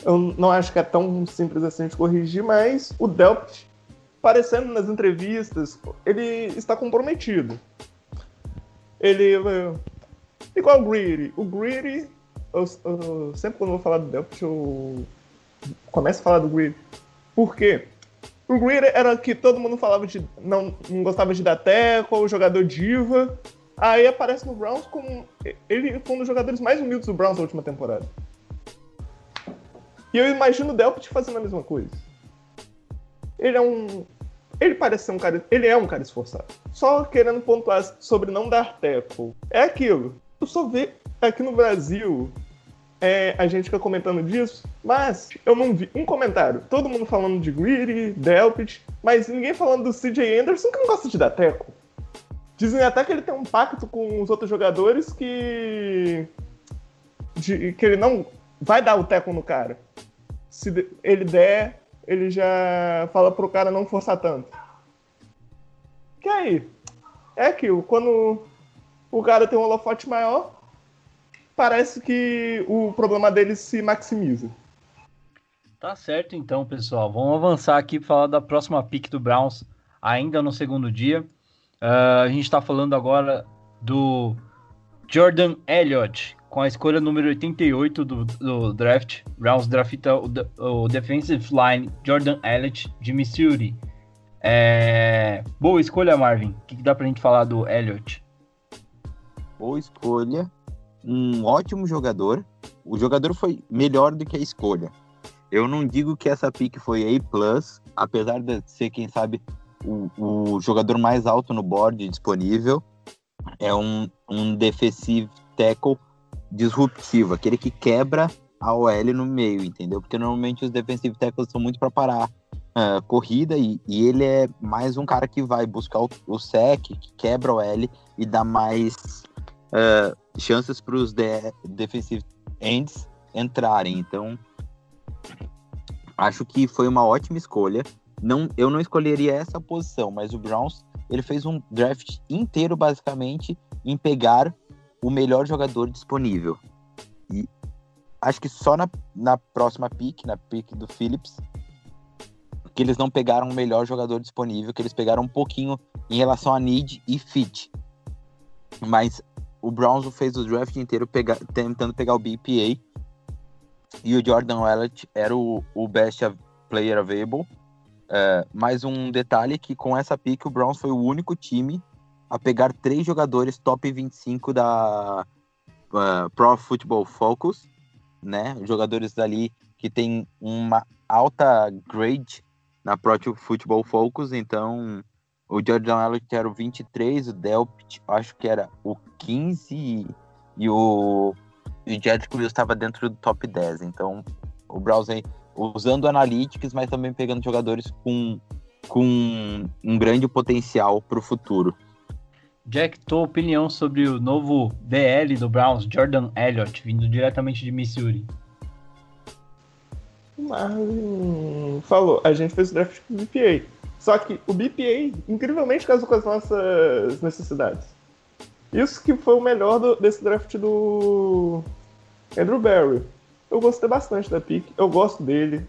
Eu não acho que é tão simples assim de corrigir, mas o Delpit, parecendo nas entrevistas, ele está comprometido. Ele. Igual o Greedy. O Greedy, eu, eu, sempre quando eu vou falar do Delpit, eu começo a falar do Greedy. Por quê? O Greedy era que todo mundo falava de. não, não gostava de dar teco, o jogador diva. Aí aparece no Browns como. Ele foi um dos jogadores mais humildes do Browns na última temporada. E eu imagino o Delpit fazendo a mesma coisa. Ele é um. Ele parece ser um cara. Ele é um cara esforçado. Só querendo pontuar sobre não dar tackle. É aquilo. Eu só vejo aqui no Brasil. É, a gente fica comentando disso, mas eu não vi um comentário. Todo mundo falando de Greedy, Delpit, mas ninguém falando do CJ Anderson que não gosta de dar teco. Dizem até que ele tem um pacto com os outros jogadores que. De, que ele não vai dar o teco no cara. Se ele der, ele já fala pro cara não forçar tanto. Que aí? É aquilo, quando o cara tem um holofote maior, parece que o problema dele se maximiza. Tá certo então, pessoal. Vamos avançar aqui para falar da próxima pick do Browns, ainda no segundo dia. Uh, a gente está falando agora do Jordan Elliott, com a escolha número 88 do, do draft, Browns drafta o, o defensive line Jordan Elliott de Missouri. É... Boa escolha, Marvin. O que, que dá pra gente falar do Elliott? Boa escolha. Um ótimo jogador. O jogador foi melhor do que a escolha. Eu não digo que essa pick foi A+, apesar de ser, quem sabe, o, o jogador mais alto no board disponível. É um, um defensive tackle disruptivo, aquele que quebra a OL no meio, entendeu? Porque normalmente os defensive tackles são muito para parar uh, corrida e, e, ele é mais um cara que vai buscar o, o sec, que quebra a OL e dá mais uh, chances para os de, defensive ends entrarem. Então, acho que foi uma ótima escolha. Não, eu não escolheria essa posição, mas o Browns ele fez um draft inteiro basicamente em pegar o melhor jogador disponível. E acho que só na, na próxima pick, na pick do Phillips, que eles não pegaram o melhor jogador disponível, que eles pegaram um pouquinho em relação a need e fit. Mas o Browns fez o draft inteiro pegar, tentando pegar o BPA. E o Jordan Wallet era o, o best player available. É, mais um detalhe que com essa pick o Browns foi o único time a pegar três jogadores top 25 da uh, Pro Football Focus, né? Jogadores ali que tem uma alta grade na Pro Football Focus, então o Jordan Elliott era o 23, o Delpit acho que era o 15 e o, o Jedrick Wills estava dentro do top 10, então o browser usando analytics, mas também pegando jogadores com, com um grande potencial para o futuro. Jack, tua opinião sobre o novo DL do Browns, Jordan Elliott, vindo diretamente de Missouri. Marvin falou, a gente fez o draft com o BPA. Só que o BPA, incrivelmente, casou com as nossas necessidades. Isso que foi o melhor do, desse draft do Andrew Barry. Eu gostei bastante da pick, eu gosto dele.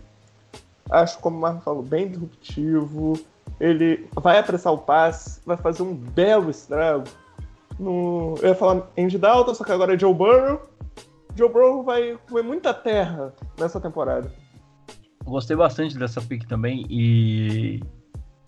Acho, como o Marvin falou, bem disruptivo ele vai apressar o passe, vai fazer um belo estrago. No, eu ia falar Andy Dalton, só que agora é Joe Burrow. Joe Burrow vai comer muita terra nessa temporada. Gostei bastante dessa pick também e,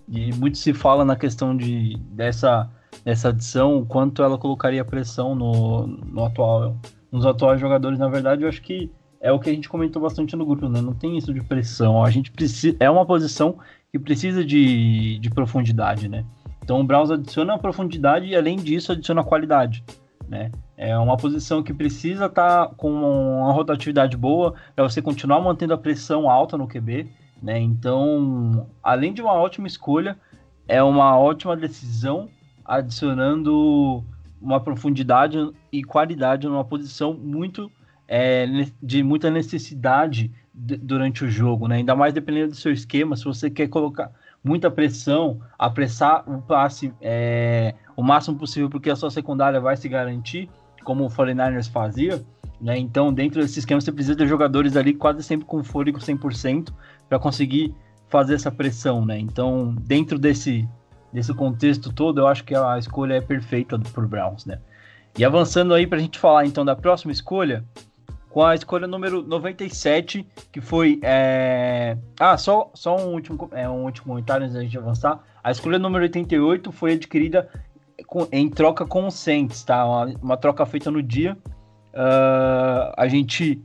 e muito se fala na questão de dessa, dessa adição, o quanto ela colocaria pressão no, no atual, nos atuais jogadores. Na verdade, eu acho que é o que a gente comentou bastante no grupo, né? Não tem isso de pressão. A gente precisa. É uma posição que precisa de, de profundidade, né? Então o Browns adiciona profundidade e além disso adiciona qualidade. né? É uma posição que precisa estar tá com uma rotatividade boa para você continuar mantendo a pressão alta no QB, né? Então, além de uma ótima escolha, é uma ótima decisão adicionando uma profundidade e qualidade numa posição muito é, de muita necessidade durante o jogo, né? Ainda mais dependendo do seu esquema, se você quer colocar muita pressão, apressar o passe é, o máximo possível porque a sua secundária vai se garantir, como o 49ers fazia, né? Então, dentro desse esquema, você precisa de jogadores ali quase sempre com fôlego 100% para conseguir fazer essa pressão, né? Então, dentro desse, desse contexto todo, eu acho que a escolha é perfeita por Browns, né? E avançando aí para a gente falar então da próxima escolha, com a escolha número 97, que foi. É... Ah, só, só um, último, é, um último comentário antes da gente avançar. A escolha número 88 foi adquirida com, em troca com o Saints, tá? Uma, uma troca feita no dia. Uh, a gente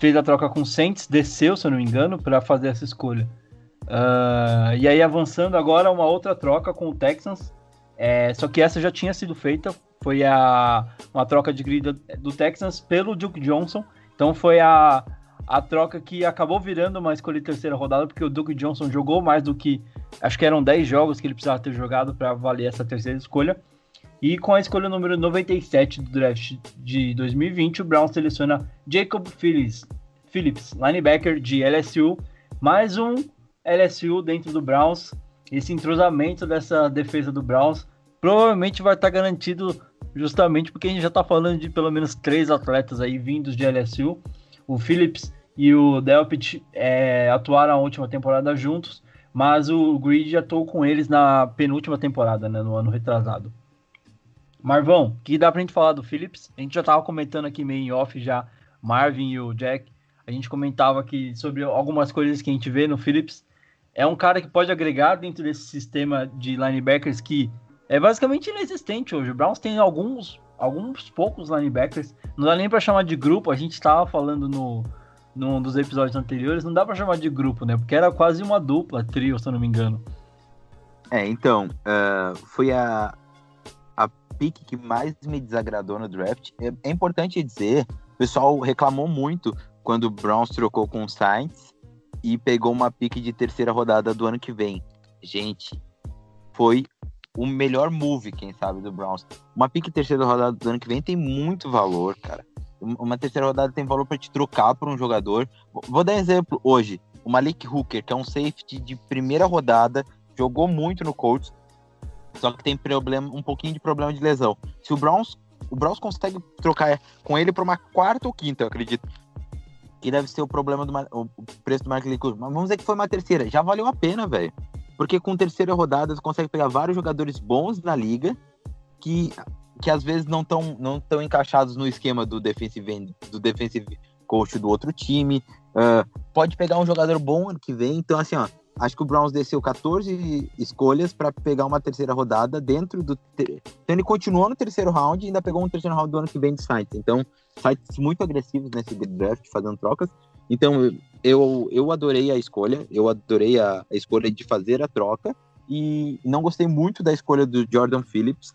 fez a troca com o Saints, desceu, se eu não me engano, para fazer essa escolha. Uh, e aí, avançando agora, uma outra troca com o Texans. É, só que essa já tinha sido feita. Foi a, uma troca de grid do Texans pelo Duke Johnson então foi a, a troca que acabou virando uma escolha de terceira rodada, porque o Duke Johnson jogou mais do que. Acho que eram 10 jogos que ele precisava ter jogado para valer essa terceira escolha. E com a escolha número 97 do draft de 2020, o Brown seleciona Jacob Phillips, Phillips, linebacker de LSU, mais um LSU dentro do Browns. Esse entrosamento dessa defesa do Browns provavelmente vai estar garantido justamente porque a gente já está falando de pelo menos três atletas aí vindos de LSU. O Phillips e o Delpit é, atuaram a última temporada juntos, mas o Grid atuou com eles na penúltima temporada, né, no ano retrasado. Marvão, o que dá pra gente falar do Phillips? A gente já estava comentando aqui meio em off já, Marvin e o Jack, a gente comentava aqui sobre algumas coisas que a gente vê no Phillips. É um cara que pode agregar dentro desse sistema de linebackers que é basicamente inexistente hoje. O Browns tem alguns, alguns poucos linebackers. Não dá nem para chamar de grupo. A gente estava falando no num dos episódios anteriores, não dá para chamar de grupo, né? Porque era quase uma dupla, trio, se eu não me engano. É, então, uh, foi a pick que mais me desagradou no draft. É, é, importante dizer, o pessoal reclamou muito quando o Browns trocou com o Saints e pegou uma pick de terceira rodada do ano que vem. Gente, foi o melhor move, quem sabe, do Browns. Uma pique terceira rodada do ano que vem tem muito valor, cara. Uma terceira rodada tem valor para te trocar por um jogador. Vou dar exemplo hoje. O Malik Hooker, que é um safety de primeira rodada, jogou muito no Colts, só que tem problema, um pouquinho de problema de lesão. Se o Browns, o Browns consegue trocar com ele para uma quarta ou quinta, eu acredito. Que deve ser o problema do o preço do Hooker. Mas vamos dizer que foi uma terceira. Já valeu a pena, velho. Porque com terceira rodada você consegue pegar vários jogadores bons na liga que, que às vezes não estão não tão encaixados no esquema do defensive do defensive coach do outro time. Uh, pode pegar um jogador bom ano que vem. Então, assim, ó, acho que o Browns desceu 14 escolhas para pegar uma terceira rodada dentro do. Então, ele continuou no terceiro round e ainda pegou um terceiro round do ano que vem de sites. Então, sites muito agressivos nesse draft, fazendo trocas. Então, eu, eu adorei a escolha, eu adorei a, a, escolha de fazer a troca e não gostei muito da escolha do Jordan Phillips.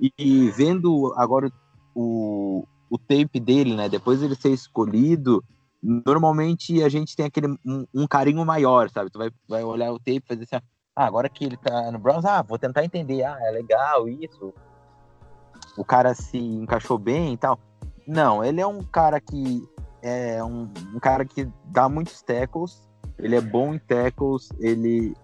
E, e vendo agora o, o tape dele, né, depois ele ser escolhido, normalmente a gente tem aquele um, um, carinho maior, sabe? Tu vai, vai olhar o tape e fazer assim, ah, agora que ele tá no Browns, ah, vou tentar entender, ah, é legal isso. O cara se encaixou bem e tal. Não, ele é um cara que é um, um, cara que dá muitos tackles, ele é bom em tackles, ele,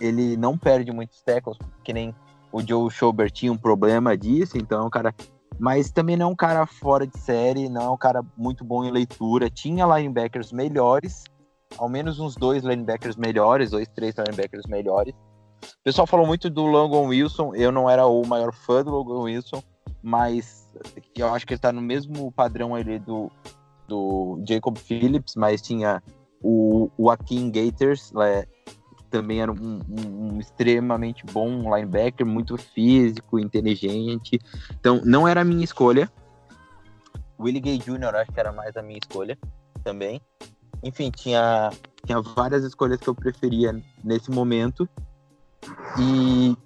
ele não perde muitos tackles, que nem o Joe Schobert tinha um problema disso, então é um cara. Mas também não é um cara fora de série, não é um cara muito bom em leitura. Tinha linebackers melhores, ao menos uns dois linebackers melhores, dois, três linebackers melhores. O pessoal falou muito do Logan Wilson, eu não era o maior fã do Logan Wilson, mas eu acho que ele tá no mesmo padrão ali do, do Jacob Phillips, mas tinha o, o Akin Gators, é, que também era um, um, um, extremamente bom linebacker, muito físico, inteligente. Então, não era a minha escolha. Willie Gay Jr., acho que era mais a minha escolha também. Enfim, tinha, tinha várias escolhas que eu preferia nesse momento. E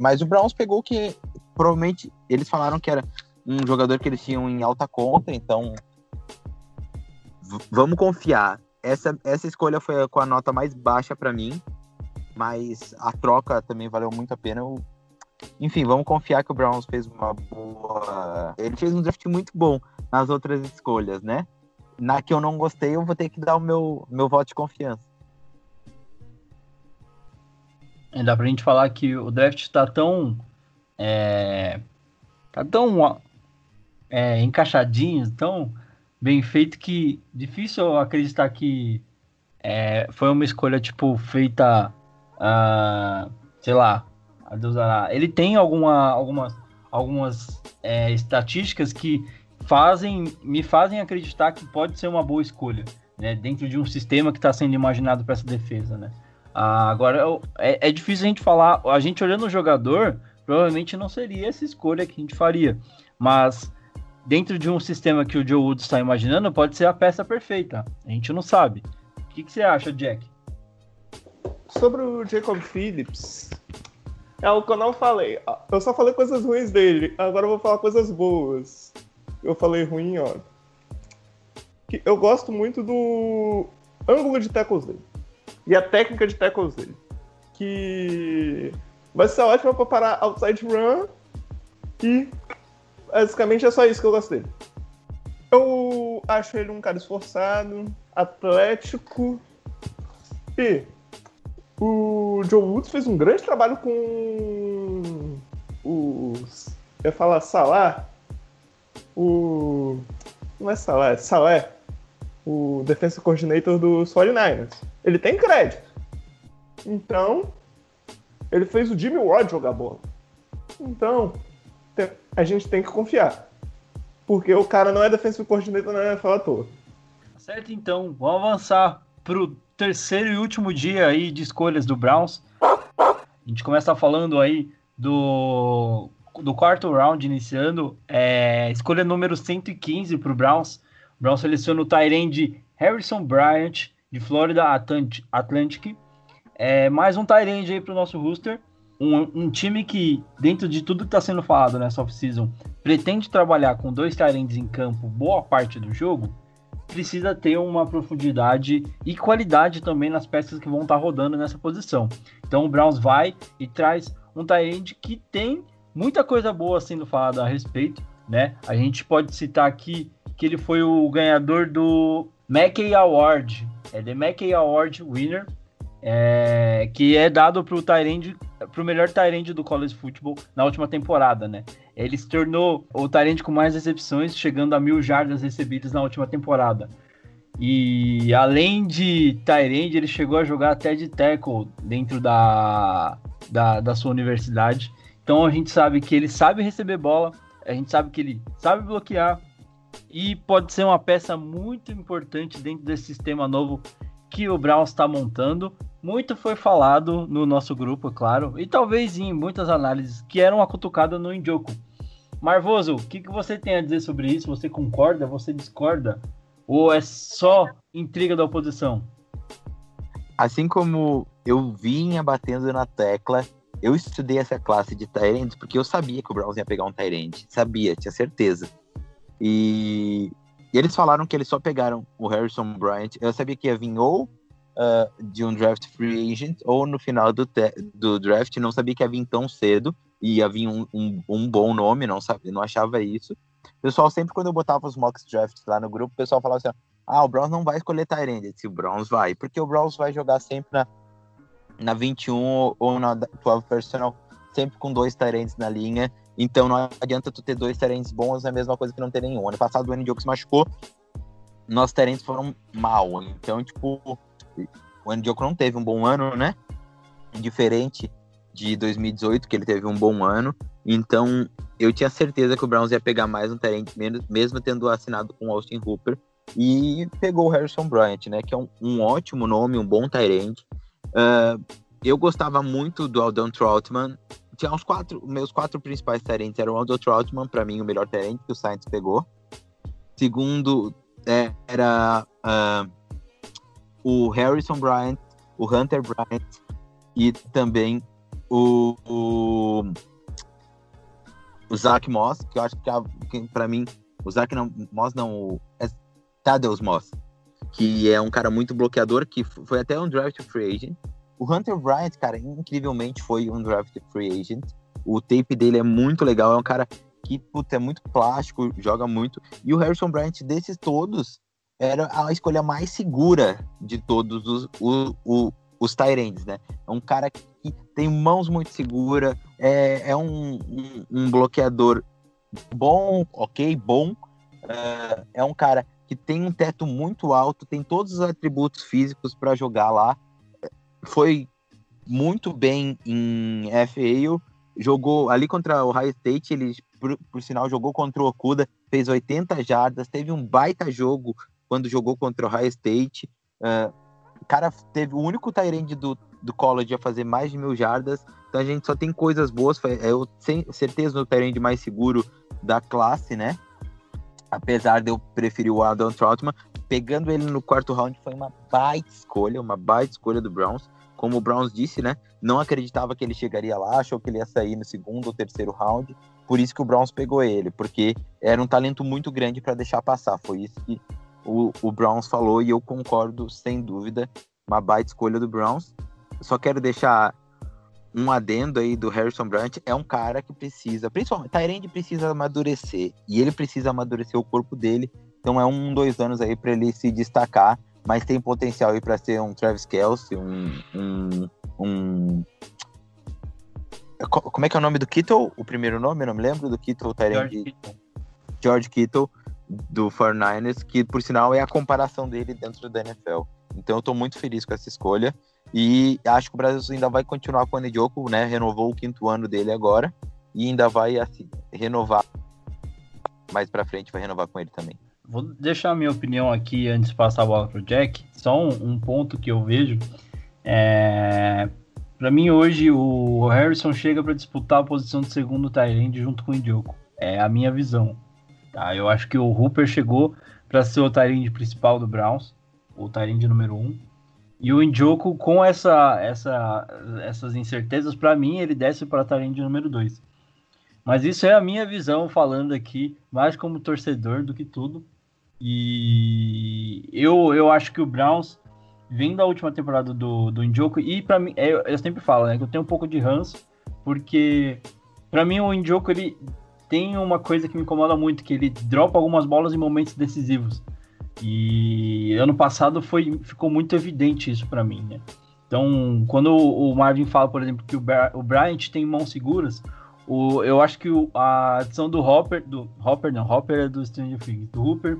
mas o Browns pegou que provavelmente eles falaram que era um jogador que eles tinham em alta conta, então vamos confiar. Essa, essa escolha foi com a nota mais baixa para mim, mas a troca também valeu muito a pena. Eu- enfim, vamos confiar que o Browns fez uma boa. Ele fez um draft muito bom nas outras escolhas, né? Na que eu não gostei, eu vou ter que dar o meu, meu voto de confiança. É, Dá pra gente falar que o draft tá tão. É, tá tão é, encaixadinho, tão bem feito que difícil acreditar que é, foi uma escolha, tipo, feita. Ah, sei lá. a Deus dará. Ele tem alguma, algumas, algumas é, estatísticas que fazem, me fazem acreditar que pode ser uma boa escolha, né? Dentro de um sistema que está sendo imaginado para essa defesa, né? Ah, agora é, é difícil a gente falar. A gente olhando o jogador, provavelmente não seria essa escolha que a gente faria. Mas dentro de um sistema que o Joe Woods está imaginando, pode ser a peça perfeita. A gente não sabe. O que, que você acha, Jack? Sobre o Jacob Phillips, é o que eu não falei. Eu só falei coisas ruins dele, agora eu vou falar coisas boas. Eu falei ruim, ó. Eu gosto muito do ângulo de tackles dele. E a técnica de tackles dele. Que vai ser ótima pra parar outside run. E basicamente é só isso que eu gosto dele. Eu acho ele um cara esforçado, atlético. E o Joe Woods fez um grande trabalho com os. Eu ia falar Salah. O. Não é Salah, é Salé. O defensive coordinator dos 49ers. Ele tem crédito. Então. Ele fez o Jimmy Ward jogar bola. Então. A gente tem que confiar. Porque o cara não é defensive coordinator na NFL à toa. Certo, então, vamos avançar pro terceiro e último dia aí de escolhas do Browns. A gente começa falando aí do, do quarto round, iniciando. É, escolha número 115 para o Browns. O Browns seleciona o Tyrande Harrison Bryant, de Florida Atlant- Atlantic. É, mais um Tyrande aí para o nosso roster. Um, um time que, dentro de tudo que está sendo falado nessa off-season, pretende trabalhar com dois Tyrands em campo boa parte do jogo precisa ter uma profundidade e qualidade também nas peças que vão estar rodando nessa posição. Então o Browns vai e traz um Tyrande que tem muita coisa boa sendo falada a respeito, né? A gente pode citar aqui que ele foi o ganhador do Mackey Award, é The Mackey Award winner, é, que é dado para o Tyrande, para o melhor Tyrande do college football na última temporada, né? Ele se tornou o Tyrande com mais recepções, chegando a mil jardas recebidas na última temporada. E além de Tyrande, ele chegou a jogar até de tackle dentro da, da, da sua universidade. Então a gente sabe que ele sabe receber bola, a gente sabe que ele sabe bloquear e pode ser uma peça muito importante dentro desse sistema novo que o Browns está montando. Muito foi falado no nosso grupo, é claro, e talvez em muitas análises que eram uma cutucada no Indioco. Marvoso, o que, que você tem a dizer sobre isso? Você concorda? Você discorda? Ou é só intriga da oposição? Assim como eu vinha batendo na tecla, eu estudei essa classe de Tyrants porque eu sabia que o Browns ia pegar um Tyrant. Sabia, tinha certeza. E, e eles falaram que eles só pegaram o Harrison Bryant. Eu sabia que ia vir ou ah, de um draft free agent ou no final do, do draft. Não sabia que ia vir tão cedo. E ia vir um, um, um bom nome, não, sabia, não achava isso. O pessoal, sempre quando eu botava os mock drafts lá no grupo, o pessoal falava assim: ah, o Browns não vai escolher Tyrande. Disse, o Browns vai, porque o Browns vai jogar sempre na, na 21 ou na 12 personal, sempre com dois Tyrands na linha. Então não adianta tu ter dois Tyrands bons, é a mesma coisa que não ter nenhum. Ano passado o N-Joke se machucou, nossos Tyrands foram mal. Então, tipo, o N-Joke não teve um bom ano, né? Diferente de 2018, que ele teve um bom ano. Então, eu tinha certeza que o Browns ia pegar mais um Tyrant, mesmo tendo assinado com o Austin Hooper. E pegou o Harrison Bryant, né? Que é um, um ótimo nome, um bom Tyrant. Uh, eu gostava muito do Aldon Troutman. Tinha uns quatro, meus quatro principais Tyrants eram o Aldon Troutman, para mim o melhor Tyrant que o Saints pegou. Segundo é, era uh, o Harrison Bryant, o Hunter Bryant e também o, o o Zach Moss, que eu acho que, a- que para mim, o Zach não, Moss não, o é Tadeusz Moss, que é um cara muito bloqueador, que foi até um draft free agent. O Hunter Bryant, cara, incrivelmente foi um draft free agent. O tape dele é muito legal, é um cara que, puta, é muito plástico, joga muito. E o Harrison Bryant, desses todos, era a escolha mais segura de todos os, o, o, os Tyrands, né? É um cara que tem mãos muito seguras, é, é um, um, um bloqueador bom, ok, bom. É, é um cara que tem um teto muito alto, tem todos os atributos físicos para jogar lá. Foi muito bem em FA, jogou ali contra o High State, ele, por, por sinal, jogou contra o Okuda, fez 80 jardas, teve um baita jogo quando jogou contra o High State. Uh, cara teve o único Tyrande do, do college a fazer mais de mil jardas, então a gente só tem coisas boas. Foi, eu tenho certeza no Tyrande mais seguro da classe, né? Apesar de eu preferir o Adam Troutman, pegando ele no quarto round foi uma baita escolha, uma baita escolha do Browns. Como o Browns disse, né? Não acreditava que ele chegaria lá, achou que ele ia sair no segundo ou terceiro round. Por isso que o Browns pegou ele, porque era um talento muito grande para deixar passar. Foi isso que o, o Browns falou e eu concordo sem dúvida. Uma baita escolha do Browns. Só quero deixar um adendo aí do Harrison Bryant. É um cara que precisa, principalmente, Tyrande precisa amadurecer e ele precisa amadurecer o corpo dele. Então é um, dois anos aí para ele se destacar, mas tem potencial aí para ser um Travis Kelsey, um, um, um... Como é que é o nome do Kittle? O primeiro nome, eu não me lembro do Kittle. George Kittle. George Kittle do 49ers, que por sinal é a comparação dele dentro da NFL. Então eu tô muito feliz com essa escolha e acho que o Brasil ainda vai continuar com o Njoku, né? Renovou o quinto ano dele agora e ainda vai assim, renovar mais para frente, vai renovar com ele também. Vou deixar a minha opinião aqui antes de passar a bola pro Jack. Só um, um ponto que eu vejo. É... Para mim, hoje, o Harrison chega para disputar a posição de segundo Tyrande junto com o Indioco. É a minha visão. Tá? Eu acho que o Hooper chegou para ser o Tyrande principal do Browns, o Tyrande número um. E o Indioco, com essa, essa, essas incertezas, para mim, ele desce para Tyrande número dois. Mas isso é a minha visão falando aqui, mais como torcedor do que tudo. E eu, eu acho que o Browns, vem da última temporada do, do Indioco, e para mim, eu, eu, sempre falo, né, que eu tenho um pouco de ranço, porque para mim o Indioco, ele tem uma coisa que me incomoda muito, que ele dropa algumas bolas em momentos decisivos. E ano passado foi, ficou muito evidente isso para mim, né? Então, quando o Marvin fala, por exemplo, que o, o Bryant tem mãos seguras, o, eu acho que o, a adição do Hopper, do Hopper não, Hopper é do Stranger Things, do Hooper,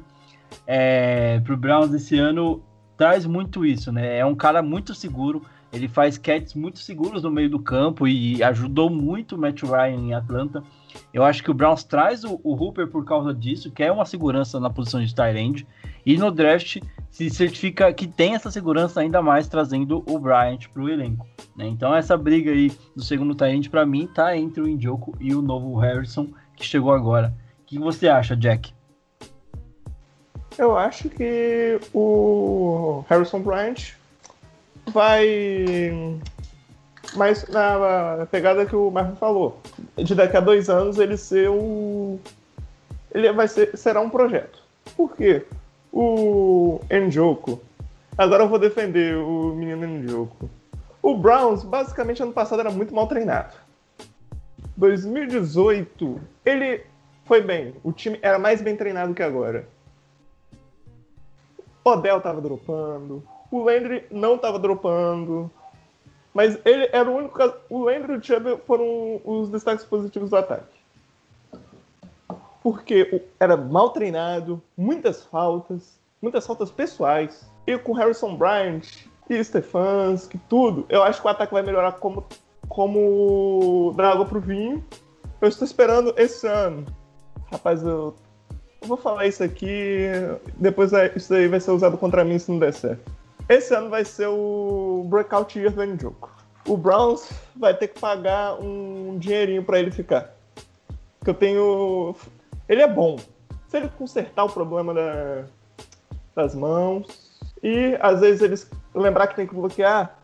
é, pro Browns esse ano traz muito isso, né? É um cara muito seguro, ele faz catches muito seguros no meio do campo e ajudou muito o Matt Ryan em Atlanta. Eu acho que o Browns traz o, o Hooper por causa disso, que é uma segurança na posição de tight end, e no draft se certifica que tem essa segurança ainda mais trazendo o Bryant para o elenco. Né? Então essa briga aí do segundo tight end para mim tá entre o Indioco e o novo Harrison que chegou agora. O que você acha, Jack? Eu acho que o Harrison Bryant vai mais na pegada que o Marvin falou. De daqui a dois anos ele ser o. Ele vai ser, será um projeto. Por quê? O Njoku. Agora eu vou defender o menino Njoku. O Browns, basicamente, ano passado era muito mal treinado. 2018, ele foi bem. O time era mais bem treinado que agora. Odell tava dropando. O Landry não tava dropando. Mas ele era o único. O Landry e o Chubb foram os destaques positivos do ataque. Porque era mal treinado, muitas faltas, muitas faltas pessoais. E com Harrison Bryant e Stefanski, tudo, eu acho que o ataque vai melhorar como, como da água pro vinho. Eu estou esperando esse ano. Rapaz, eu, eu vou falar isso aqui, depois isso aí vai ser usado contra mim se não der certo. Esse ano vai ser o breakout year do Njoku. O Browns vai ter que pagar um dinheirinho para ele ficar. Que eu tenho. Ele é bom. Se ele consertar o problema da... das mãos e às vezes eles lembrar que tem que bloquear,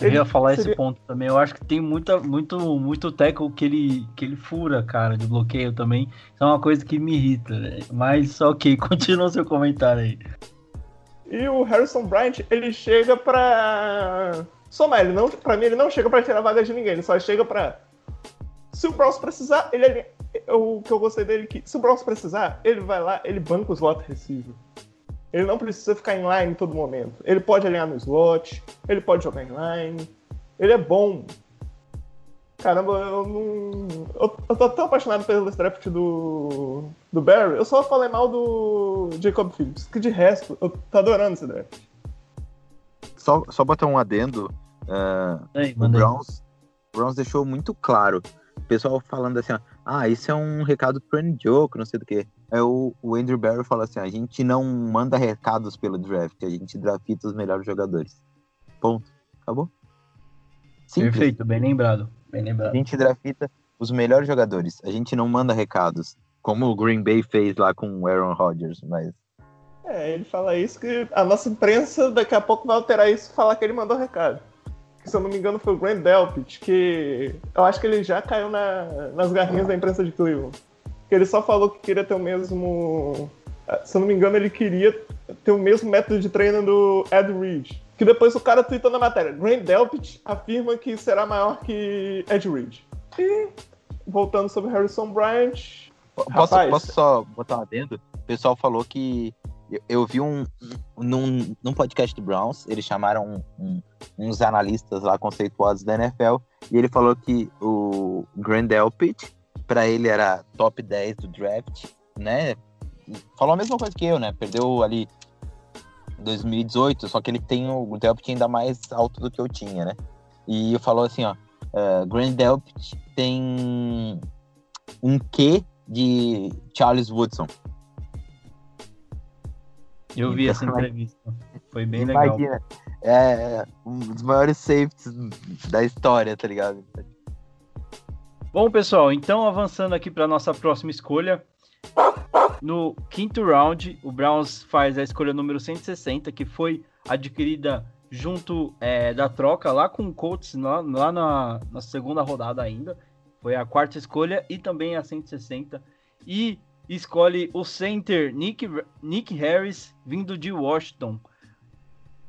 Eu ia falar esse seria- ponto também. Eu acho que tem muita, muito, muito tackle que ele, que ele fura, cara, de bloqueio também. Isso é uma coisa que me irrita, né? Mas ok, continua seu comentário aí. E o Harrison Bryant, ele chega pra somar. Ele não, pra mim, ele não chega pra tirar a vaga de ninguém. Ele só chega pra. Se o Browns precisar, ele ali- O que eu gostei dele é que, se o Browns precisar, ele vai lá, ele banca o slot receiver. Ele não precisa ficar em line todo momento. Ele pode alinhar no slot, ele pode jogar em line. Ele é bom. Caramba, eu não. Eu, eu tô tão apaixonado pelo draft do. do Barry. Eu só falei mal do Jacob Phillips. Que de resto, eu tô adorando esse draft. Só, só botar um adendo. ah, Aí, o manda aí. Browns, o Browns deixou muito claro. O pessoal falando assim, ó, ah, isso é um recado pro Joke, não sei do que. Aí o, o Andrew Barry fala assim, a gente não manda recados pelo draft, a gente drafta os melhores jogadores. Ponto. Acabou? Simples. Perfeito, bem lembrado. Bem A lembrado. gente drafta os melhores jogadores. A gente não manda recados. Como o Green Bay fez lá com o Aaron Rodgers, mas É, ele fala isso que a nossa imprensa daqui a pouco vai alterar isso e falar que ele mandou recado. Que, se eu não me engano, foi o Grant Delpit, que eu acho que ele já caiu na- nas garrinhas da imprensa de Cleveland. Que ele só falou que queria ter o mesmo. Se eu não me engano, ele queria ter o mesmo método de treino do Ed Reed. Que depois o cara tweetou na matéria. Grant Delpit afirma que será maior que Ed Reed. E, voltando sobre Harrison Bryant. Posso, Rapaz. posso só botar um adendo? O pessoal falou que. Eu, eu vi um. Num, num podcast do Browns, eles chamaram um- um- uns analistas lá conceituados da NFL, e ele falou que o Grand Delpit, pra ele era top 10 do draft, né? Falou a mesma coisa que eu, né? Perdeu ali 2018, só que ele tem o Delpit ainda mais alto do que eu tinha, né? E falou assim, ó. Uh, Grand Delpit tem um Q de Charles Woodson. Eu vi essa entrevista. Foi bem legal. Imagina, é um dos maiores safeties da história, tá ligado? Bom, pessoal, então avançando aqui para nossa próxima escolha. No quinto round, o Browns faz a escolha número 160, que foi adquirida junto é, da troca lá com o Colts, lá, lá na, na segunda rodada ainda. Foi a quarta escolha e também a 160. E escolhe o center Nick, Nick Harris, vindo de Washington.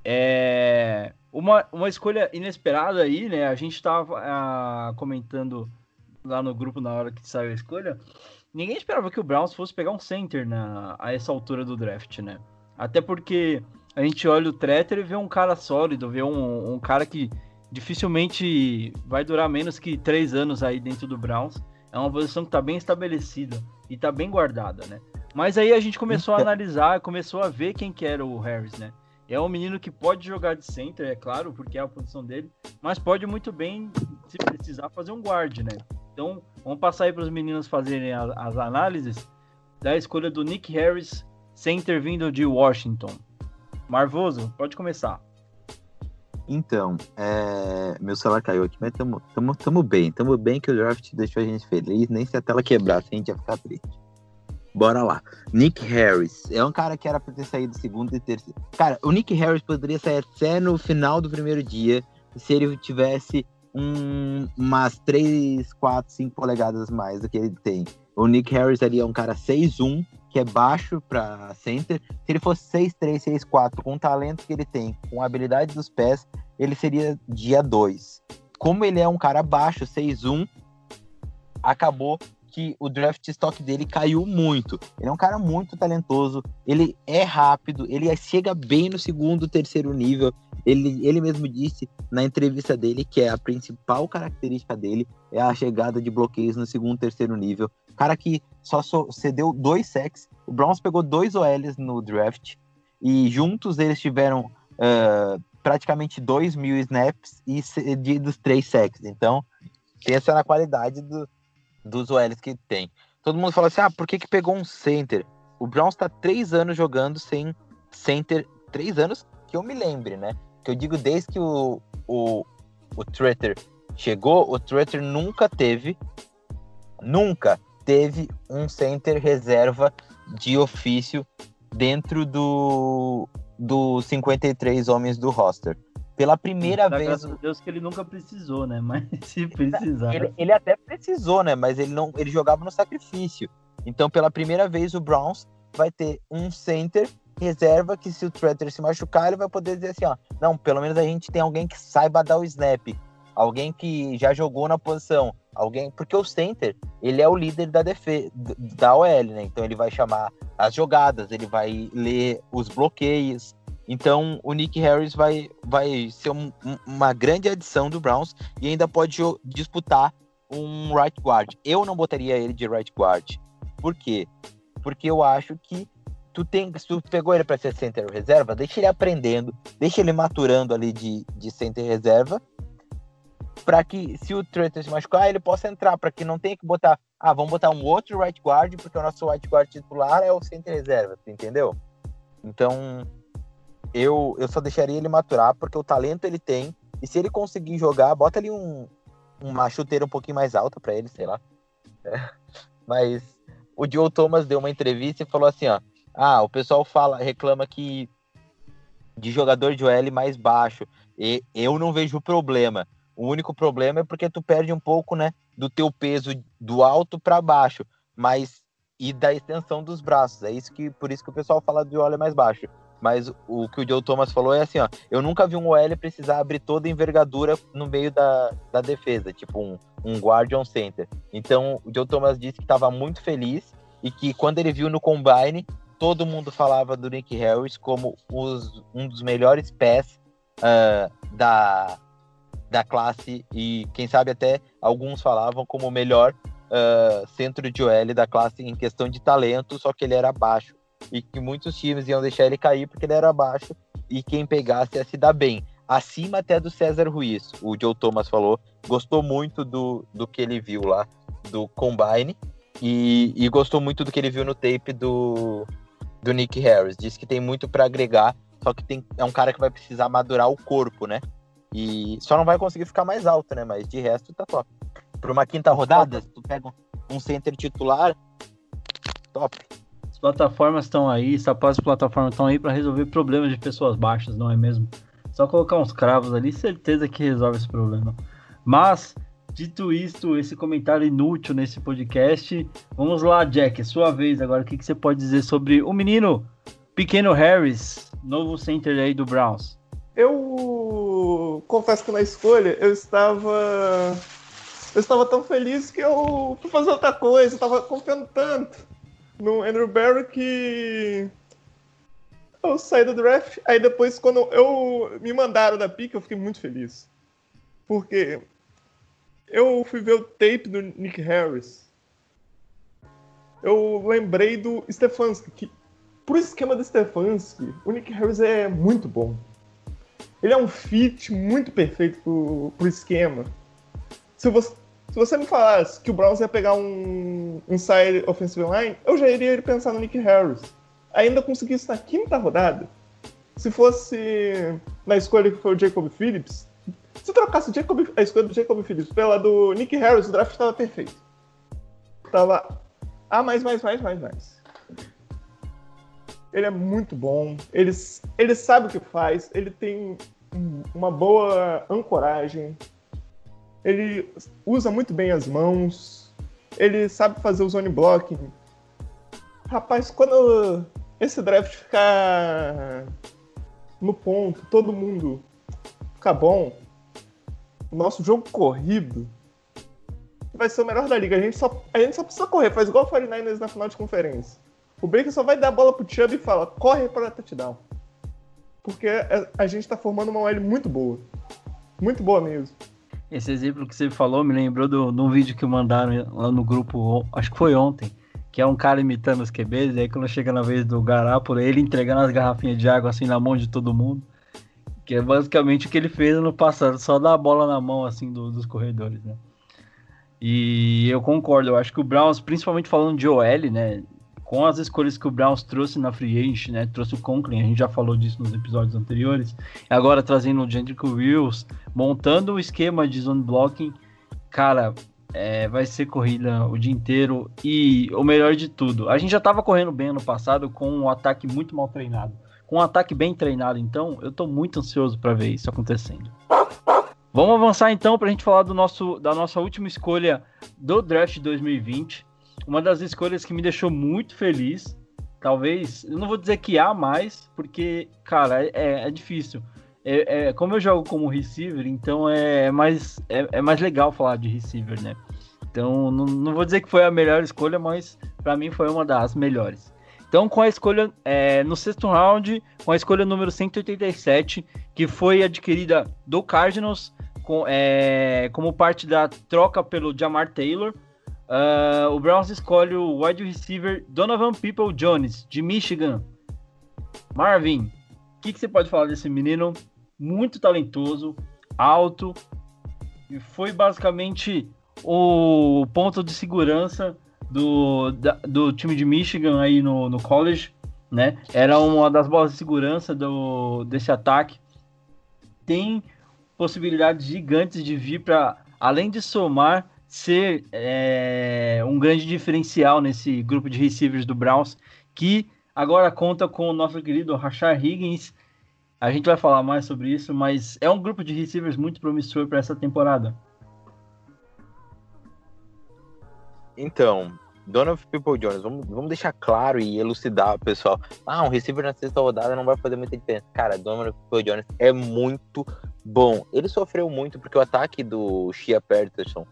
É uma, uma escolha inesperada aí, né? A gente estava ah, comentando lá no grupo na hora que saiu a escolha. Ninguém esperava que o Browns fosse pegar um center na, a essa altura do draft, né? Até porque a gente olha o Treter e vê um cara sólido, vê um, um cara que dificilmente vai durar menos que três anos aí dentro do Browns. É uma posição que tá bem estabelecida e tá bem guardada, né? Mas aí a gente começou a analisar, começou a ver quem que era o Harris, né? É um menino que pode jogar de center, é claro, porque é a posição dele, mas pode muito bem, se precisar, fazer um guard, né? Então, vamos passar aí para os meninos fazerem a- as análises da escolha do Nick Harris, center vindo de Washington. Marvoso, pode começar. Então, é, meu celular caiu aqui, mas tamo, tamo, tamo bem. Tamo bem que o draft deixou a gente feliz. Nem se a tela quebrasse, a gente ia ficar triste. Bora lá. Nick Harris. É um cara que era pra ter saído segundo e terceiro. Cara, o Nick Harris poderia sair até no final do primeiro dia se ele tivesse um, umas 3, 4, 5 polegadas mais do que ele tem. O Nick Harris ali é um cara 6'1, que é baixo pra center. Se ele fosse 6'3, 6'4, com o talento que ele tem, com a habilidade dos pés, ele seria dia 2. Como ele é um cara baixo, 6'1, acabou que o draft stock dele caiu muito. Ele é um cara muito talentoso, ele é rápido, ele chega bem no segundo, terceiro nível. Ele, ele mesmo disse na entrevista dele que é a principal característica dele é a chegada de bloqueios no segundo, terceiro nível. Cara que só cedeu dois sacks. O Browns pegou dois OLs no draft e juntos eles tiveram ah, praticamente 2 mil snaps e cedidos três sacks. Então, pensa na qualidade do, dos OLs que tem. Todo mundo fala assim: ah, por que, que pegou um center? O Browns tá três anos jogando sem center. Três anos que eu me lembre, né? Que eu digo desde que o, o, o Treter chegou, o Treter nunca teve, nunca teve um center reserva de ofício dentro do dos 53 homens do roster. Pela primeira vez. graças a Deus que ele nunca precisou, né? Mas se precisar. Ele, ele até precisou, né? Mas ele não, ele jogava no sacrifício. Então, pela primeira vez, o Browns vai ter um center reserva que se o Tretter se machucar, ele vai poder dizer assim, ó, não, pelo menos a gente tem alguém que saiba dar o snap, alguém que já jogou na posição, alguém, porque o center, ele é o líder da defesa da OL, né? Então ele vai chamar as jogadas, ele vai ler os bloqueios. Então o Nick Harris vai, vai ser um- um- uma grande adição do Browns e ainda pode disputar um right guard. Eu não botaria ele de right guard. Por quê? Porque eu acho que tu tem, se tu pegou ele para ser center reserva, deixa ele aprendendo, deixa ele maturando ali de, de center reserva, para que se o Traitor se machucar, ele possa entrar, para que não tenha que botar, ah, vamos botar um outro right guard, porque o nosso right guard titular é o center reserva, entendeu? Então, eu, eu só deixaria ele maturar, porque o talento ele tem, e se ele conseguir jogar, bota ali um, uma chuteira um pouquinho mais alta para ele, sei lá. É. Mas o Joe Thomas deu uma entrevista e falou assim, ó, ah, o pessoal fala, reclama que de jogador de OL mais baixo. E eu não vejo problema. O único problema é porque tu perde um pouco, né, do teu peso do alto para baixo, mas e da extensão dos braços. É isso que por isso que o pessoal fala de OL mais baixo. Mas o que o Joe Thomas falou é assim, ó, eu nunca vi um OL precisar abrir toda a envergadura no meio da, da defesa, tipo um, um guardian center. Então, o Joe Thomas disse que estava muito feliz e que quando ele viu no combine, todo mundo falava do Nick Harris como os, um dos melhores pés ah, da, da classe e quem sabe até alguns falavam como o melhor ah, centro de OL da classe em questão de talento, só que ele era baixo e que muitos times iam deixar ele cair porque ele era baixo e quem pegasse ia se dar bem. Acima até do César Ruiz, o Joe Thomas falou, gostou muito do, do que ele viu lá do Combine e, e gostou muito do que ele viu no tape do, do Nick Harris. Diz que tem muito para agregar, só que tem, é um cara que vai precisar madurar o corpo, né? E só não vai conseguir ficar mais alto, né? Mas de resto tá top. Pra uma quinta rodada, tu pega um- center titular, top. As plataformas estão aí, as plataformas estão aí para resolver problemas de pessoas baixas, não é mesmo? Só colocar uns cravos ali, certeza que resolve esse problema. Mas, dito isto, esse comentário inútil nesse podcast, vamos lá, Jack, é sua vez agora. O que, que você pode dizer sobre o menino pequeno Harris, novo center aí do Browns? Eu confesso que na escolha eu estava. Eu estava tão feliz que eu fui fazer outra coisa. Eu estava confiando tanto no Andrew Barry que. Eu saí do draft. Aí depois, quando eu me mandaram da pick, eu fiquei muito feliz. Porque eu fui ver o tape do Nick Harris. Eu lembrei do Stefanski, que pro esquema do Stefanski, o Nick Harris é muito bom. Ele é um fit muito perfeito pro, pro esquema. Se você, se você me falasse que o Browns ia pegar um inside offensive line, eu já iria pensar no Nick Harris. Ainda consegui isso na quinta rodada. Se fosse na escolha que foi o Jacob Phillips, se trocasse Jacob, a escolha do Jacob Phillips pela do Nick Harris, o draft estava perfeito. Tava A mais, mais, mais, mais, mais. Ele é muito bom. Ele, ele sabe o que faz. Ele tem um- uma boa ancoragem. Ele usa muito bem as mãos. Ele sabe fazer o zone blocking. Rapaz, quando esse draft ficar no ponto, todo mundo ficar bom, nosso jogo corrido vai ser o melhor da liga. A gente só, a gente só precisa correr, faz igual o 49ers na final de conferência. O Baker só vai dar a bola pro Chubb e fala, corre para touchdown. Porque a, gente tá formando uma OL muito boa. Muito boa mesmo. Esse exemplo que você falou me lembrou do- de um vídeo que mandaram lá no grupo, acho que foi ontem, que é um cara imitando os QBs, e aí quando chega na vez do Garápolo, ele entregando as garrafinhas de água assim na mão de todo mundo. Que é basicamente o que ele fez no passado, só dar a bola na mão assim do- dos corredores, né? E eu concordo, eu acho que o Browns, principalmente falando de OL, né? Com as escolhas que o Browns trouxe na Free Agent, né? Trouxe o Conklin, a gente já falou disso nos episódios anteriores. Agora trazendo o Jendrick Wills, montando o esquema de zone blocking, cara, é, vai ser corrida o dia inteiro. E o melhor de tudo, a gente já estava correndo bem ano passado com um ataque muito mal treinado. Com um ataque bem treinado. Então, eu tô muito ansioso para ver isso acontecendo. Vamos avançar então para a gente falar do nosso, da nossa última escolha do draft 2020. Uma das escolhas que me deixou muito feliz. Talvez, eu não vou dizer que há mais, porque, cara, é, é difícil. É, é, como eu jogo como receiver, então é mais, é, é, mais legal falar de receiver, né? Então, não, não vou dizer que foi a melhor escolha, mas para mim foi uma das melhores. Então, com a escolha é, no sexto round, com a escolha número 187, que foi adquirida do Cardinals com, é, como parte da troca pelo Jamar Taylor, uh, o Browns escolhe o wide receiver Donovan People Jones, de Michigan. Marvin, o que, que você pode falar desse menino? Muito talentoso, alto, e foi basicamente o ponto de segurança do, da, do time de Michigan aí no, no college, né? Era uma das bolas de segurança do, desse ataque. Tem possibilidades gigantes de vir para, além de somar, ser é, um grande diferencial nesse grupo de receivers do Browns, que agora conta com o nosso querido Rashard Higgins. A gente vai falar mais sobre isso, mas é um grupo de receivers muito promissor para essa temporada. Então, Donovan People Jones, vamos, vamos deixar claro e elucidar pessoal. Ah, um receiver na sexta rodada não vai fazer muita diferença. Cara, Donovan People Jones é muito bom. Ele sofreu muito porque o ataque do Shia Patterson,